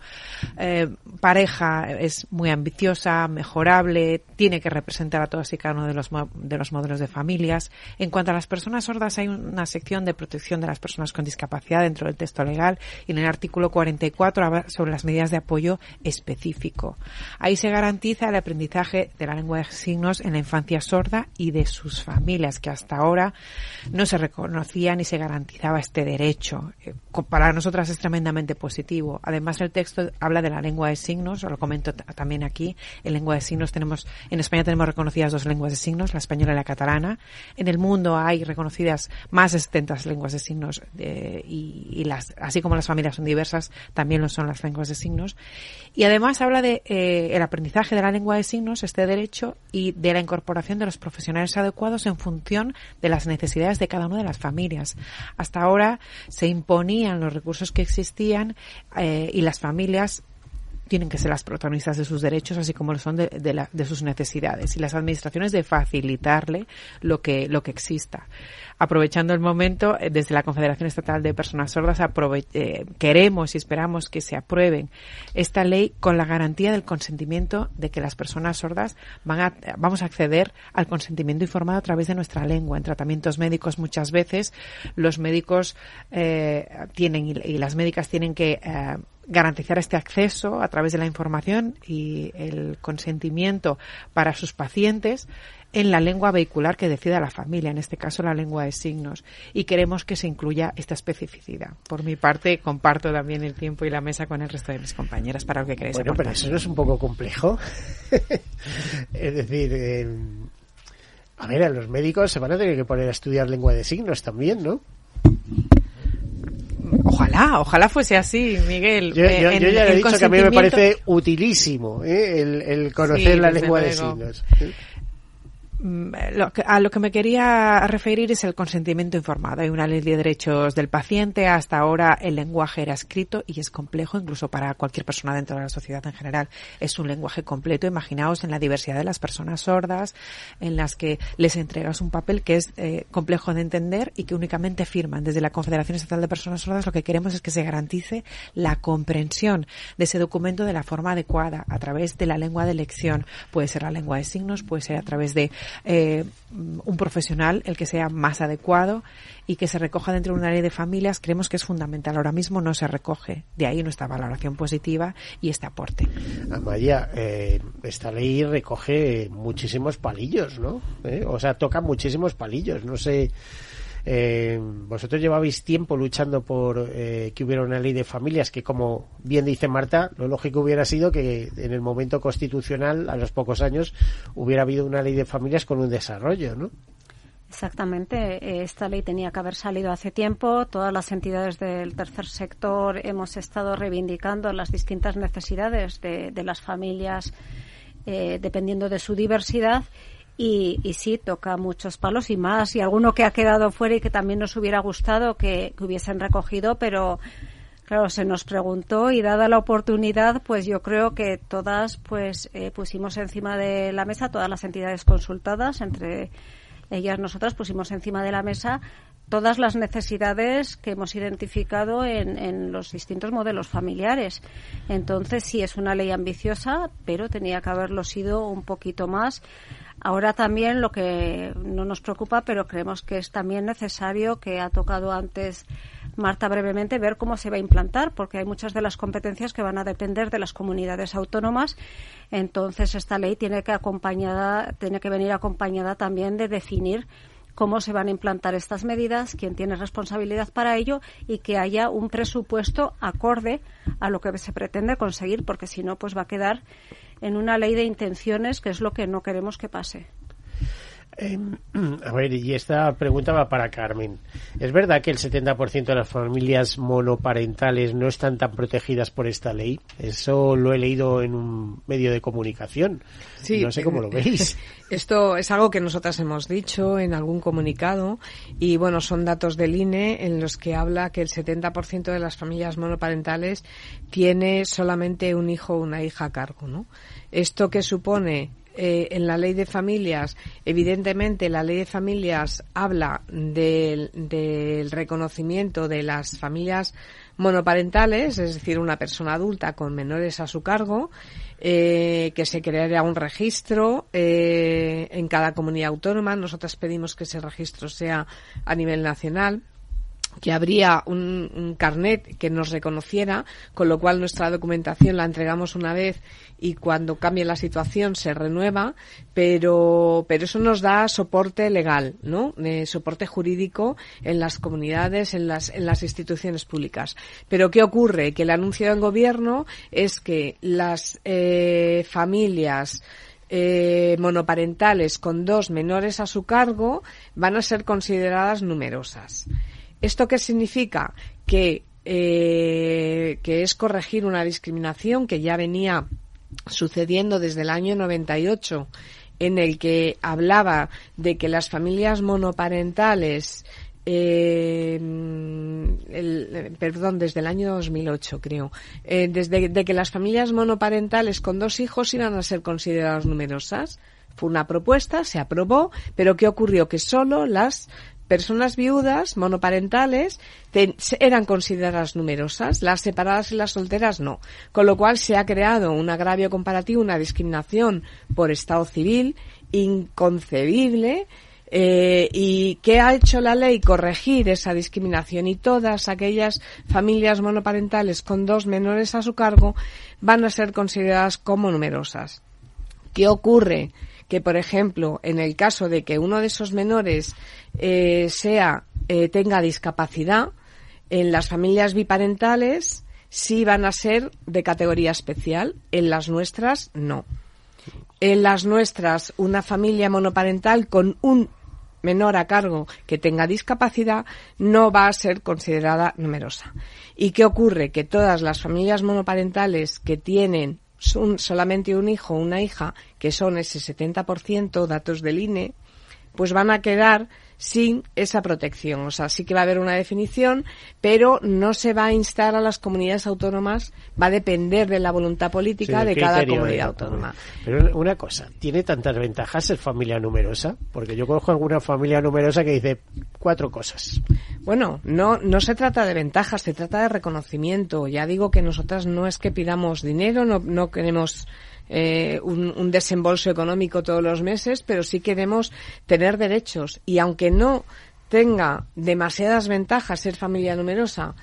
eh, pareja es muy ambiciosa, mejorable, tiene que representar a todos y cada uno de los, de los modelos de familias. En cuanto a las personas sordas, hay una sección de protección de las personas con discapacidad dentro del texto legal y en el artículo 44 habla sobre las medidas de apoyo específicas Ahí se garantiza el aprendizaje de la lengua de signos en la infancia sorda y de sus familias, que hasta ahora no se reconocía ni se garantizaba este derecho. Eh, para nosotras es tremendamente positivo. Además, el texto habla de la lengua de signos, lo comento también aquí. En lengua de signos tenemos, en España tenemos reconocidas dos lenguas de signos, la española y la catalana. En el mundo hay reconocidas más de 70 lenguas de signos y, las, así como las familias son diversas, también lo son las lenguas de signos. Y además habla habla de eh, el aprendizaje de la lengua de signos, este derecho, y de la incorporación de los profesionales adecuados en función de las necesidades de cada una de las familias. Hasta ahora se imponían los recursos que existían eh, y las familias tienen que ser las protagonistas de sus derechos, así como lo son de, de, sus necesidades, y las administraciones de facilitarle lo que, lo que exista. Aprovechando el momento, eh, desde la Confederación Estatal de Personas Sordas, eh, queremos y esperamos que se aprueben esta ley con la garantía del consentimiento de que las personas sordas van a, vamos a acceder al consentimiento informado a través de nuestra lengua. En tratamientos médicos muchas veces los médicos eh, tienen y, las médicas tienen que garantizar este acceso a través de la información y el consentimiento para sus pacientes en la lengua vehicular que decida la familia, en este caso la lengua de signos, y queremos que se incluya esta especificidad. Por mi parte, comparto también el tiempo y la mesa con el resto de mis compañeras para lo que queréis Bueno, pero eso no es un poco complejo. es decir, eh, a ver, a los médicos se van a tener que poner a estudiar lengua de signos también, ¿no? Ojalá, ojalá fuese así, Miguel. Yo, eh, ya he dicho que a mí me parece utilísimo ¿eh? el, conocer la lengua de signos. Mm, a lo que me quería referir es el consentimiento informado. Hay una ley de derechos del paciente. Hasta ahora el lenguaje era escrito y es complejo, incluso para cualquier persona dentro de la sociedad en general. Es un lenguaje completo. Imaginaos en la diversidad de las personas sordas, en las que les entregas un papel que es eh, complejo de entender y que únicamente firman. Desde la Confederación Estatal de Personas Sordas lo que queremos es que se garantice la comprensión de ese documento de la forma adecuada, a través de la lengua de elección. Puede ser la lengua de signos, puede ser a través de eh, un profesional el que sea más adecuado y que se recoja dentro de una ley de familias, creemos que es fundamental. Ahora mismo no se recoge. De ahí nuestra valoración positiva y este aporte. Amaya, eh, esta ley recoge muchísimos palillos, ¿no? ¿Eh? O sea, toca muchísimos palillos. No sé eh, vosotros llevabais tiempo luchando por eh, que hubiera una ley de familias que, como bien dice Marta, lo lógico hubiera sido que en el momento constitucional, a los pocos años, hubiera habido una ley de familias con un desarrollo, ¿no? Exactamente. Esta ley tenía que haber salido hace tiempo. Todas las entidades del tercer sector hemos estado reivindicando las distintas necesidades de, las familias eh, dependiendo de su diversidad y, y, sí, toca muchos palos y más, y alguno que ha quedado fuera y que también nos hubiera gustado que, hubiesen recogido, pero claro, se nos preguntó y dada la oportunidad, pues yo creo que todas pues eh, pusimos encima de la mesa, todas las entidades consultadas, entre ellas nosotras pusimos encima de la mesa todas las necesidades que hemos identificado en, en, los distintos modelos familiares. Entonces, sí, es una ley ambiciosa, pero tenía que haberlo sido un poquito más Ahora también lo que no nos preocupa, pero creemos que es también necesario, que ha tocado antes Marta brevemente, ver cómo se va a implantar, porque hay muchas de las competencias que van a depender de las comunidades autónomas. Entonces, esta ley tiene que, acompañada, tiene que venir acompañada también de definir cómo se van a implantar estas medidas, quién tiene responsabilidad para ello y que haya un presupuesto acorde a lo que se pretende conseguir, porque si no, pues va a quedar en una ley de intenciones, que es lo que no queremos que pase. Eh, a ver, y esta pregunta va para Carmen. ¿Es verdad que el 70% de las familias monoparentales no están tan protegidas por esta ley? Eso lo he leído en un medio de comunicación. Sí, no sé cómo lo veis. Esto es algo que nosotras hemos dicho en algún comunicado y bueno, son datos del INE en los que habla que el 70% de las familias monoparentales tiene solamente un hijo o una hija a cargo, ¿no? Esto que supone eh, en la ley de familias, evidentemente la ley de familias habla del, reconocimiento de las familias monoparentales, es decir, una persona adulta con menores a su cargo, eh, que se crearía un registro eh, en cada comunidad autónoma. Nosotras pedimos que ese registro sea a nivel nacional que habría un, un, carnet que nos reconociera, con lo cual nuestra documentación la entregamos una vez y cuando cambie la situación se renueva, pero, pero eso nos da soporte legal, ¿no? Eh, soporte jurídico en las comunidades, en las, en las instituciones públicas. Pero ¿qué ocurre? Que el anuncio del gobierno es que las eh, familias eh, monoparentales con dos menores a su cargo van a ser consideradas numerosas. ¿Esto qué significa? Que, eh, que es corregir una discriminación que ya venía sucediendo desde el año 98 en el que hablaba de que las familias monoparentales eh, perdón, desde el año 2008 creo, eh, desde de que las familias monoparentales con dos hijos iban a ser consideradas numerosas. Fue una propuesta, se aprobó, pero ¿qué ocurrió? Que solo las personas viudas monoparentales eran consideradas numerosas, las separadas y las solteras no. Con lo cual se ha creado un agravio comparativo, una discriminación por estado civil inconcebible. Eh, ¿Y qué ha hecho la ley? Corregir esa discriminación y todas aquellas familias monoparentales con dos menores a su cargo van a ser consideradas como numerosas. ¿Qué ocurre? Que, por ejemplo, en el caso de que uno de esos menores eh, sea eh, tenga discapacidad, en las familias biparentales sí van a ser de categoría especial, en las nuestras no. En las nuestras, una familia monoparental con un menor a cargo que tenga discapacidad no va a ser considerada numerosa. ¿Y qué ocurre? Que todas las familias monoparentales que tienen son solamente un hijo o una hija, que son ese 70% datos del INE, pues van a quedar sin esa protección. O sea, sí que va a haber una definición, pero no se va a instar a las comunidades autónomas, va a depender de la voluntad política de cada comunidad autónoma. Pero una cosa, ¿tiene tantas ventajas ser familia numerosa? Porque yo conozco alguna familia numerosa que dice cuatro cosas. Bueno, no, no se trata de ventajas, se trata de reconocimiento. Ya digo que nosotras no es que pidamos dinero, no, no queremos eh, un, desembolso económico todos los meses, pero sí queremos tener derechos. Y aunque no tenga demasiadas ventajas ser familia numerosa,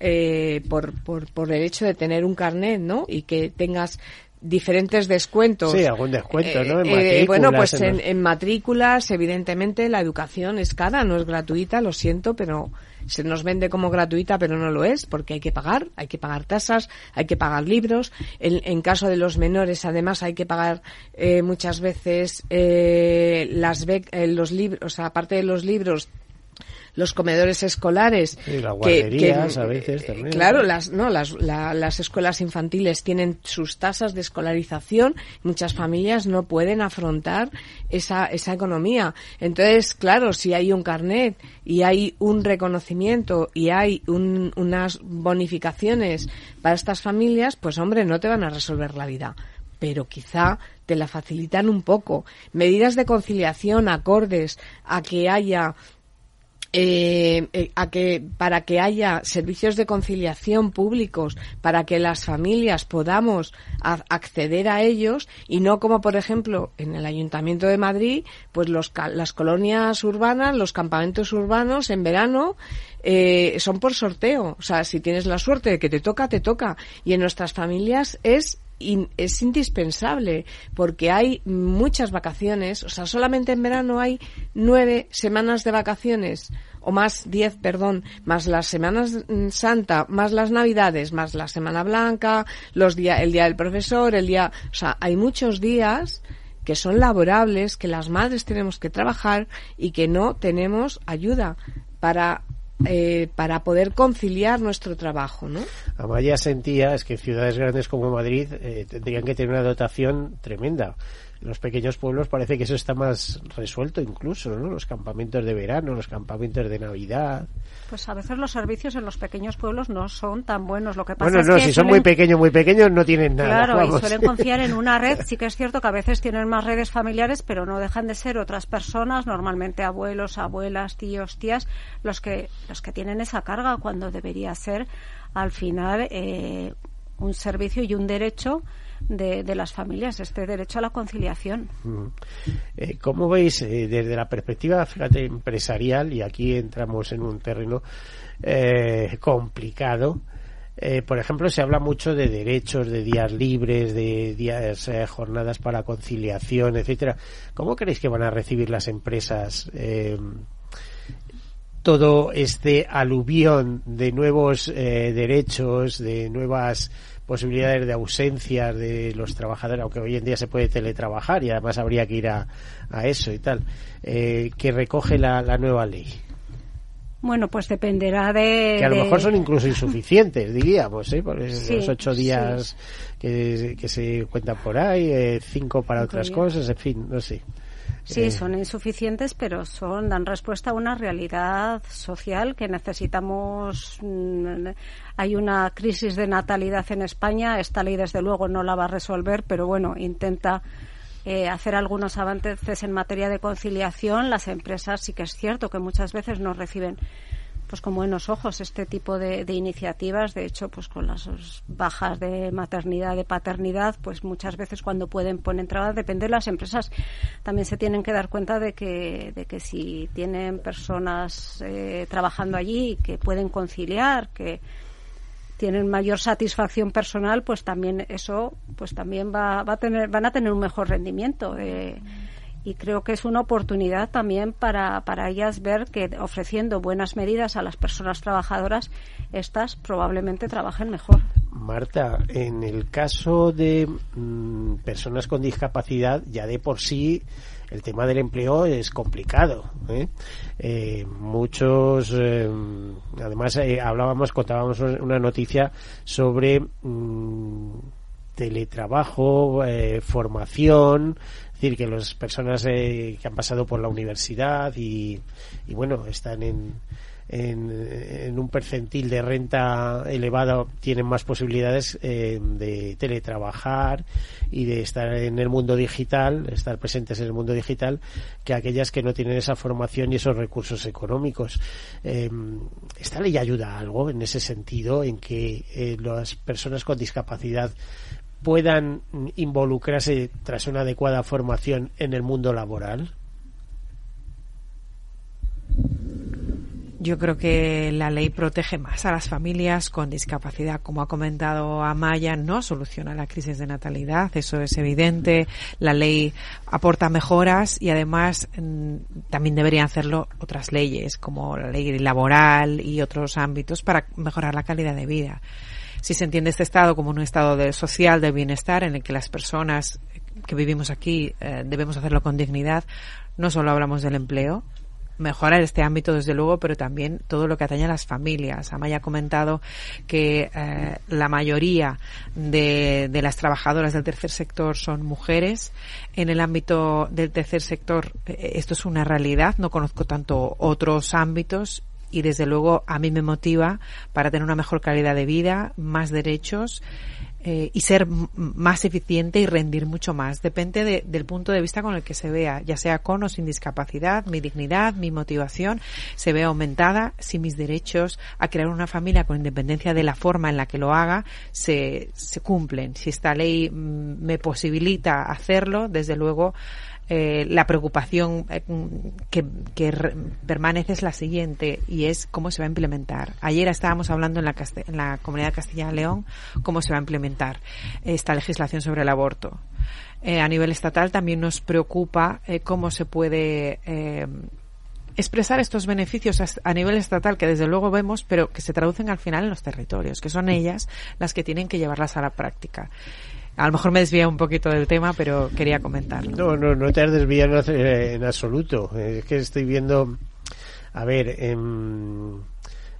eh, por, por, por el hecho de tener un carnet, ¿no? Y que tengas diferentes descuentos. Sí, algún descuento, ¿no? En eh, bueno, pues en, en, matrículas, evidentemente, la educación es cara, no es gratuita, lo siento, pero se nos vende como gratuita, pero no lo es, porque hay que pagar, hay que pagar tasas, hay que pagar libros. En, en caso de los menores, además, hay que pagar eh, muchas veces eh, las eh, los libros, aparte de los libros, los comedores escolares. Y las guarderías a veces también. Claro, las, no, las, las escuelas infantiles tienen sus tasas de escolarización. Muchas familias no pueden afrontar esa, esa economía. Entonces, claro, si hay un carnet y hay un reconocimiento y hay un, unas bonificaciones para estas familias, pues hombre, no te van a resolver la vida pero quizá te la facilitan un poco. Medidas de conciliación acordes a que haya eh, eh, a que para que haya servicios de conciliación públicos, para que las familias podamos acceder a ellos y no como por ejemplo en el Ayuntamiento de Madrid, pues los, las colonias urbanas, los campamentos urbanos en verano eh, son por sorteo. O sea, si tienes la suerte de que te toca, te toca. Y en nuestras familias es es indispensable porque hay muchas vacaciones, o sea, solamente en verano hay nueve semanas de vacaciones o más diez, perdón, más las semanas mm, santa, más las navidades, más la semana blanca, los días, el día del profesor, el día, o sea, hay muchos días que son laborables, que las madres tenemos que trabajar y que no tenemos ayuda para eh, para poder conciliar nuestro trabajo, ¿no? Amaya sentía es que ciudades grandes como Madrid eh, tendrían que tener una dotación tremenda los pequeños pueblos parece que eso está más resuelto incluso, ¿no? Los campamentos de verano, los campamentos de Navidad. Pues a veces los servicios en los pequeños pueblos no son tan buenos. Lo que pasa bueno, no, si son muy pequeños, muy pequeños no tienen nada. Claro, y suelen confiar en una red. Sí que es cierto que a veces tienen más redes familiares, pero no dejan de ser otras personas, normalmente abuelos, abuelas, tíos, tías, los que los que tienen esa carga cuando debería ser al final eh, un servicio y un derecho de, las familias, este derecho a la conciliación. Eh, ¿Cómo veis eh, desde la perspectiva, fíjate, empresarial, y aquí entramos en un terreno eh, complicado? por ejemplo, se habla mucho de derechos, de días libres, de días, jornadas para conciliación, etcétera. ¿Cómo creéis que van a recibir las empresas todo este aluvión de nuevos derechos, de nuevas posibilidades de ausencia de los trabajadores, aunque hoy en día se puede teletrabajar y además habría que ir a, eso y tal, eh, que recoge la, nueva ley. Bueno, pues dependerá de... Que a lo mejor son incluso insuficientes, diríamos, ¿eh? Por los ocho días que, se cuentan por ahí, eh, cinco para otras cosas, en fin, no sé. Sí, eh. son insuficientes, pero son dan respuesta a una realidad social que necesitamos. Mm, hay una crisis de natalidad en España. Esta ley, desde luego, no la va a resolver, pero bueno, intenta eh, hacer algunos avances en materia de conciliación. Las empresas sí que es cierto que muchas veces no reciben pues con buenos ojos este tipo de, iniciativas. De hecho, pues con las bajas de maternidad, de paternidad, pues muchas veces cuando pueden poner trabas, depende de las empresas. También se tienen que dar cuenta de que, de que si tienen personas eh, trabajando allí que pueden conciliar, que tienen mayor satisfacción personal, pues también eso, pues también va, va a tener, van a tener un mejor rendimiento. Eh, y creo que es una oportunidad también para, para ellas ver que ofreciendo buenas medidas a las personas trabajadoras, estas probablemente trabajen mejor. Marta, en el caso de mm, personas con discapacidad, ya de por sí el tema del empleo es complicado. ¿eh? Eh, muchos, eh, además hablábamos, contábamos una noticia sobre mm, teletrabajo, formación, decir, que las personas eh, que han pasado por la universidad y, bueno, están en, en, un percentil de renta elevado tienen más posibilidades eh, de teletrabajar y de estar en el mundo digital, estar presentes en el mundo digital, que aquellas que no tienen esa formación y esos recursos económicos. Eh, ¿Esta ley ayuda a algo en ese sentido, en que las personas con discapacidad puedan involucrarse tras una adecuada formación en el mundo laboral? Yo creo que la ley protege más a las familias con discapacidad. Como ha comentado Amaya, no soluciona la crisis de natalidad, eso es evidente. La ley aporta mejoras y además mm, también deberían hacerlo otras leyes, como la ley laboral y otros ámbitos para mejorar la calidad de vida si se entiende este estado como un estado de social de bienestar en el que las personas que vivimos aquí eh, debemos hacerlo con dignidad, no solo hablamos del empleo, mejorar este ámbito desde luego, pero también todo lo que atañe a las familias. Amaya ha comentado que eh, la mayoría de, las trabajadoras del tercer sector son mujeres. En el ámbito del tercer sector eh, esto es una realidad. No conozco tanto otros ámbitos y desde luego a mí me motiva para tener una mejor calidad de vida, más derechos eh, y ser más eficiente y rendir mucho más. Depende del punto de vista con el que se vea, ya sea con o sin discapacidad, mi dignidad, mi motivación se ve aumentada si mis derechos a crear una familia con independencia de la forma en la que lo haga se, se cumplen. Si esta ley mm, me posibilita hacerlo, desde luego eh, la preocupación eh, que, permanece es la siguiente y es cómo se va a implementar. Ayer estábamos hablando en la, Comunidad de Castilla y León cómo se va a implementar esta legislación sobre el aborto. Eh, a nivel estatal también nos preocupa cómo se puede expresar estos beneficios a nivel estatal que desde luego vemos, pero que se traducen al final en los territorios, que son ellas las que tienen que llevarlas a la práctica. A lo mejor me desvía un poquito del tema, pero quería comentarlo. No, no, no te has desviado en, eh, absoluto. Es que estoy viendo, a ver, em,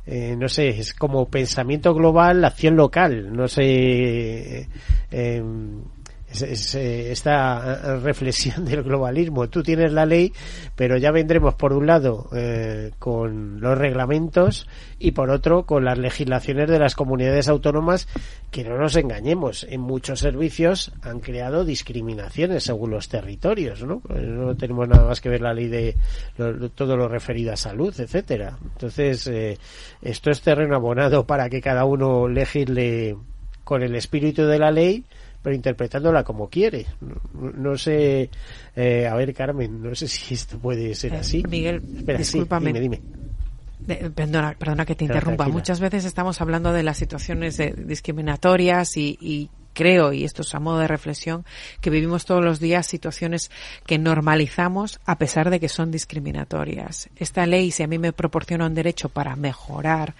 eh, no sé, es como pensamiento global, acción local. No sé, eh, em, es- eh, esta reflexión del globalismo. Tú tienes la ley, pero ya vendremos por un lado eh, con los reglamentos y por otro con las legislaciones de las comunidades autónomas que no nos engañemos, en muchos servicios han creado discriminaciones según los territorios, ¿no? No tenemos nada más que ver la ley de lo- todo lo referido a salud, etcétera. Entonces, eh, esto es terreno abonado para que cada uno legisle con el espíritu de la ley, pero interpretándola como quiere. No, no sé, eh, a ver, Carmen, no sé si esto puede ser Eh, así. Miguel, Espera, sí, discúlpame. dime, dime. De- perdona, perdona que te interrumpa. tranquila. Muchas veces estamos hablando de las situaciones de- discriminatorias y, y creo, y esto es a modo de reflexión, que vivimos todos los días situaciones que normalizamos a pesar de que son discriminatorias. Esta ley, si a mí me proporciona un derecho para mejorar,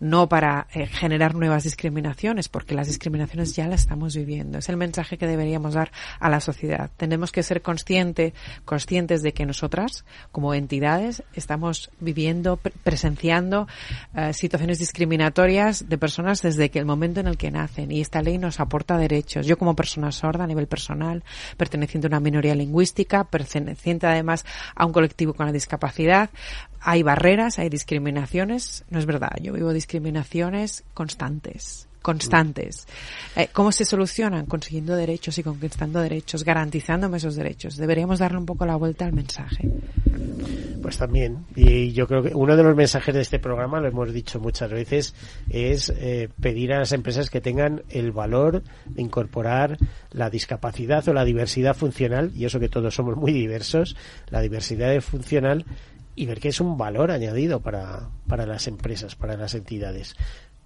no para eh, generar nuevas discriminaciones, porque las discriminaciones ya las estamos viviendo. Es el mensaje que deberíamos dar a la sociedad. Tenemos que ser consciente, conscientes de que nosotras, como entidades, estamos viviendo, pre- presenciando eh, situaciones discriminatorias de personas desde que el momento en el que nacen. Y esta ley nos aporta derechos. Yo como persona sorda a nivel personal, perteneciente a una minoría lingüística, perteneciente además a un colectivo con la discapacidad, hay barreras, hay discriminaciones. No es verdad, yo vivo discriminaciones constantes constantes. Eh, ¿Cómo se solucionan? Consiguiendo derechos y conquistando derechos, garantizándome esos derechos. Deberíamos darle un poco la vuelta al mensaje. Pues también. Y yo creo que uno de los mensajes de este programa, lo hemos dicho muchas veces, es eh, pedir a las empresas que tengan el valor de incorporar la discapacidad o la diversidad funcional, y eso que todos somos muy diversos, la diversidad funcional, y ver que es un valor añadido para, para las empresas, para las entidades.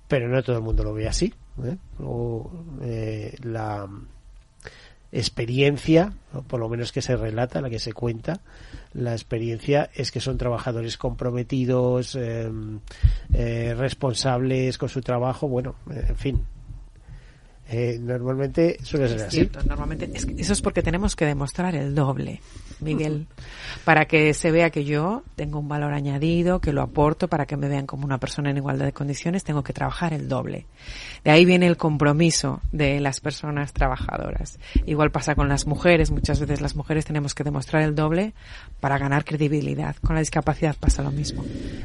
Pero no todo el mundo lo ve así. ¿eh? O, eh, la experiencia, o por lo menos que se relata, la que se cuenta, la experiencia es que son trabajadores comprometidos, eh, eh, responsables con su trabajo, bueno, en fin. Eh, normalmente suele ser Es así. cierto, normalmente es eso es porque tenemos que demostrar el doble, Miguel, para que se vea que yo tengo un valor añadido, que lo aporto, para que me vean como una persona en igualdad de condiciones, tengo que trabajar el doble. De ahí viene el compromiso de las personas trabajadoras. Igual pasa con las mujeres, muchas veces las mujeres tenemos que demostrar el doble para ganar credibilidad. Con la discapacidad pasa lo mismo.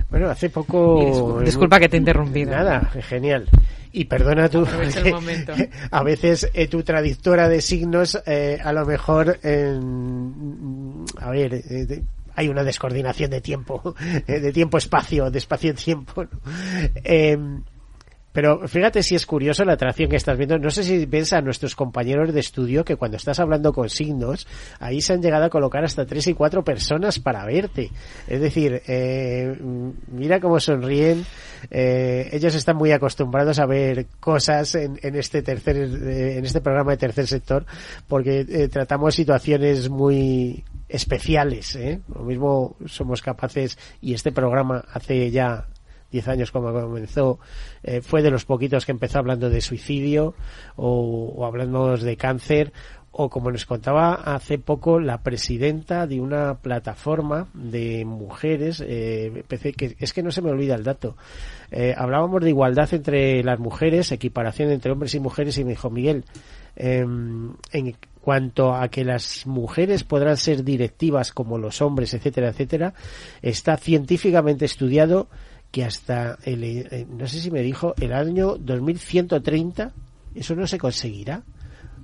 Bueno, hace poco... Disculpa que te he interrumpido. Nada, genial. Y perdona tú, a veces eh, tu traductora de signos, eh, a lo mejor, en- a ver, eh, hay una descoordinación de tiempo, eh, de tiempo-espacio, de espacio-tiempo. ¿no? Em, pero fíjate si es curioso la atracción que estás viendo. No sé si ves a nuestros compañeros de estudio que cuando estás hablando con signos, ahí se han llegado a colocar hasta tres y cuatro personas para verte. Es decir, eh, mira cómo sonríen. Eh, ellos están muy acostumbrados a ver cosas en, en este tercer, eh, en este programa de tercer sector, porque eh, tratamos situaciones muy especiales. ¿eh? Lo mismo somos capaces y este programa hace ya 10 años cuando comenzó, eh, fue de los poquitos que empezó hablando de suicidio o, o hablando de cáncer o como nos contaba hace poco la presidenta de una plataforma de mujeres, eh, que es que no se me olvida el dato, eh, hablábamos de igualdad entre las mujeres, equiparación entre hombres y mujeres y me dijo Miguel, eh, en cuanto a que las mujeres podrán ser directivas como los hombres, etcétera, etcétera, está científicamente estudiado que hasta el, eh, no sé si me dijo, el año 2130 eso no se conseguirá.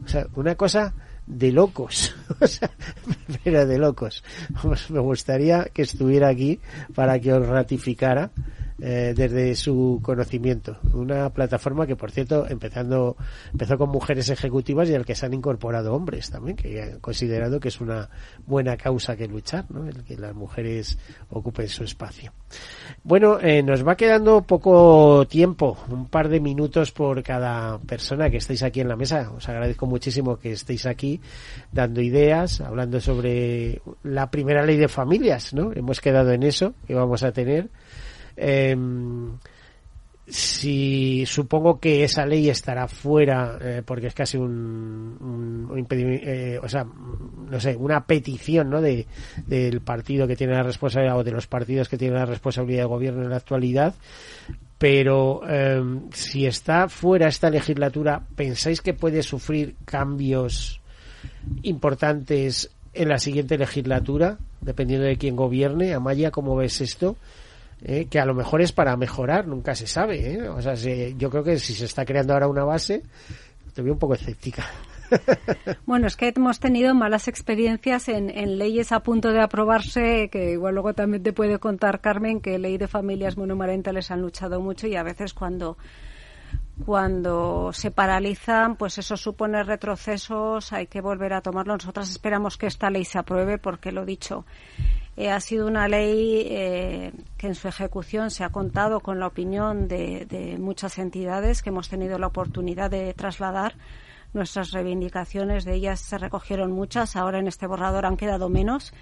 O sea, una cosa de locos. O sea, pero de locos. Vamos, me gustaría que estuviera aquí para que os ratificara eh, desde su conocimiento. Una plataforma que, por cierto, empezando, empezó con mujeres ejecutivas y al que se han incorporado hombres también, que han considerado que es una buena causa que luchar, ¿no? el que las mujeres ocupen su espacio. Bueno, eh, nos va quedando poco tiempo, un par de minutos por cada persona que estéis aquí en la mesa. Os agradezco muchísimo que estéis aquí dando ideas, hablando sobre la primera ley de familias, ¿no? Hemos quedado en eso que vamos a tener eh, si supongo que esa ley estará fuera eh, porque es casi un, un, impedimento, eh, o sea, no sé, una petición, ¿no? De, del partido que tiene la responsabilidad o de los partidos que tienen la responsabilidad de gobierno en la actualidad. Pero eh, si está fuera esta legislatura, ¿pensáis que puede sufrir cambios importantes en la siguiente legislatura, dependiendo de quién gobierne? Amaya, ¿cómo ves esto? ¿Eh? que a lo mejor es para mejorar, nunca se sabe. ¿eh? O sea, yo creo que si se está creando ahora una base, te veo un poco escéptica. Bueno, es que hemos tenido malas experiencias en, en, leyes a punto de aprobarse, que igual luego también te puede contar Carmen, que ley de familias monomarentales han luchado mucho y a veces cuando cuando se paralizan, pues eso supone retrocesos, hay que volver a tomarlo. Nosotras esperamos que esta ley se apruebe porque lo dicho, eh, ha sido una ley eh, que en su ejecución se ha contado con la opinión de, de, muchas entidades que hemos tenido la oportunidad de trasladar nuestras reivindicaciones. De ellas se recogieron muchas, ahora en este borrador han quedado menos,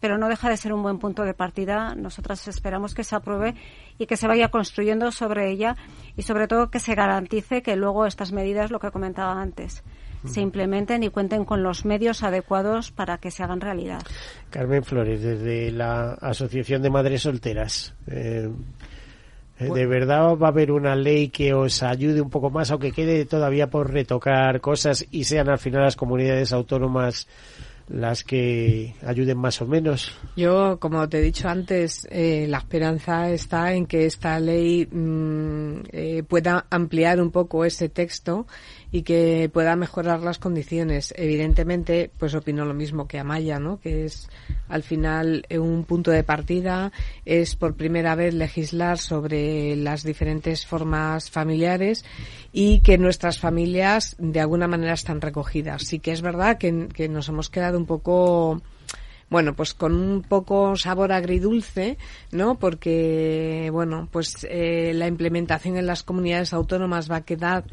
pero no deja de ser un buen punto de partida. Nosotras esperamos que se apruebe y que se vaya construyendo sobre ella y sobre todo que se garantice que luego estas medidas, lo que comentaba antes, se implementen y cuenten con los medios adecuados para que se hagan realidad. Carmen Flores, desde la Asociación de Madres Solteras. Eh, ¿De verdad va a haber una ley que os ayude un poco más, aunque quede todavía por retocar cosas y sean al final las comunidades autónomas las que ayuden más o menos. Yo, como te he dicho antes, eh, la esperanza está en que esta ley mmm, eh, pueda ampliar un poco ese texto y que pueda mejorar las condiciones. Evidentemente, pues opino lo mismo que Amaya, ¿no? Que es al final un punto de partida, es por primera vez legislar sobre las diferentes formas familiares y que nuestras familias de alguna manera están recogidas. Sí que es verdad que, que nos hemos quedado un poco bueno, pues con un poco sabor agridulce, ¿no? Porque, bueno, pues eh, la implementación en las comunidades autónomas va a quedar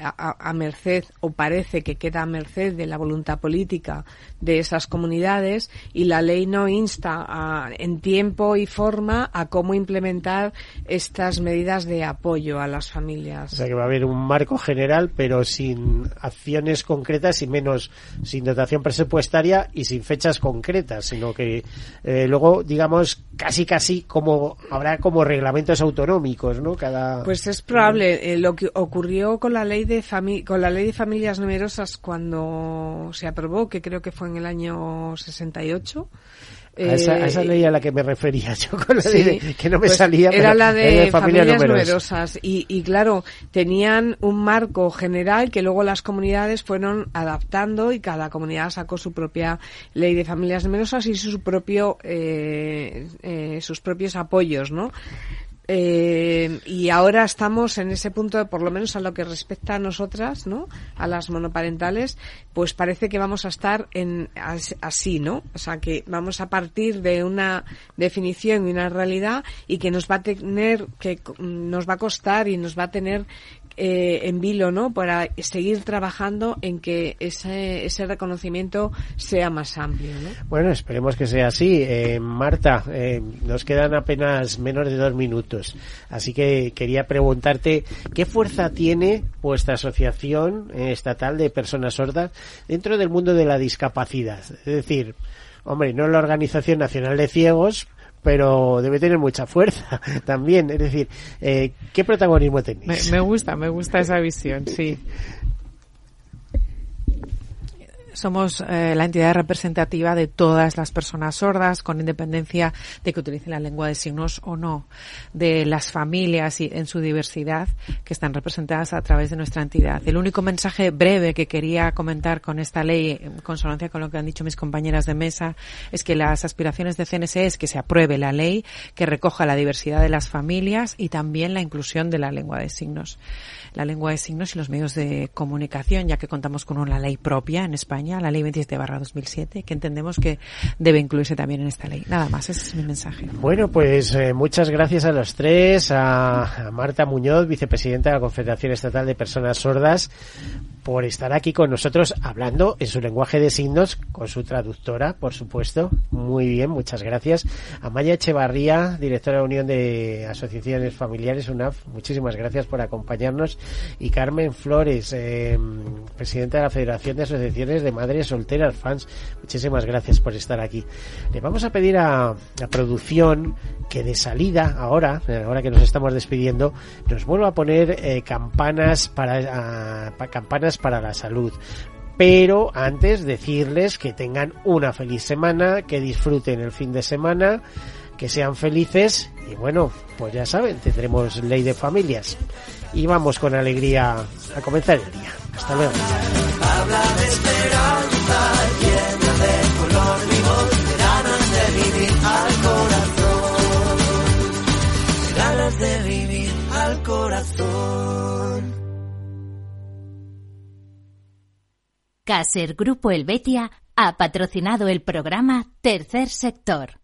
a, a, merced o parece que queda a merced de la voluntad política de esas comunidades y la ley no insta a, en tiempo y forma a cómo implementar estas medidas de apoyo a las familias. O sea que va a haber un marco general pero sin acciones concretas y menos sin dotación presupuestaria y sin fechas concretas, sino que eh, luego digamos casi casi como habrá como reglamentos autonómicos, ¿no? Cada Pues es probable eh, lo que ocurrió con la ley de fami con la ley de familias numerosas cuando se aprobó, que creo que fue en el año 68. A esa, a esa, ley a la que me refería yo con la sí, de, que no me pues salía era la de, de familias, familias numerosas y, y, claro tenían un marco general que luego las comunidades fueron adaptando y cada comunidad sacó su propia ley de familias numerosas y su propio eh, eh, sus propios apoyos no eh, y ahora estamos en ese punto, por lo menos a lo que respecta a nosotras, ¿no? A las monoparentales, pues parece que vamos a estar en así, ¿no? O sea, que vamos a partir de una definición y una realidad y que nos va a tener, que nos va a costar y nos va a tener eh, en vilo, ¿no? Para seguir trabajando en que ese, ese reconocimiento sea más amplio, ¿no? Bueno, esperemos que sea así. Eh, Marta, eh, nos quedan apenas menos de dos minutos, así que quería preguntarte qué fuerza tiene vuestra asociación estatal de personas sordas dentro del mundo de la discapacidad. Es decir, hombre, no la Organización Nacional de Ciegos, pero debe tener mucha fuerza también. Es decir, eh, ¿qué protagonismo tenéis? Me, me, gusta, me gusta esa visión, sí. somos eh, la entidad representativa de todas las personas sordas, con independencia de que utilicen la lengua de signos o no, de las familias y en su diversidad que están representadas a través de nuestra entidad. El único mensaje breve que quería comentar con esta ley, en consonancia con lo que han dicho mis compañeras de mesa, es que las aspiraciones de CNSE es que se apruebe la ley que recoja la diversidad de las familias y también la inclusión de la lengua de signos. La lengua de signos y los medios de comunicación, ya que contamos con una ley propia en España, la ley 27 2007, que entendemos que debe incluirse también en esta ley. Nada más, ese es mi mensaje. Bueno, pues eh, muchas gracias a los tres, a, a Marta Muñoz, vicepresidenta de la Confederación Estatal de Personas Sordas, por estar aquí con nosotros hablando en su lenguaje de signos con su traductora, por supuesto. Muy bien, muchas gracias. Amaya Echevarría, directora de Unión de Asociaciones Familiares, UNAF, muchísimas gracias por acompañarnos. Y Carmen Flores, eh, presidenta de la Federación de Asociaciones de Madres Solteras Fans, muchísimas gracias por estar aquí. Le vamos a pedir a la producción que de salida, ahora, ahora que nos estamos despidiendo, nos vuelva a poner eh, campanas para, campanas para la salud. Pero antes decirles que tengan una feliz semana, que disfruten el fin de semana, que sean felices y bueno, pues ya saben, tendremos ley de familias. Y vamos con alegría a comenzar el día. Hasta luego. Habla de esperanza, llena de color vivo, ganas de vivir al corazón, ganas de vivir al corazón. Caser Grupo Helvetia ha patrocinado el programa Tercer Sector.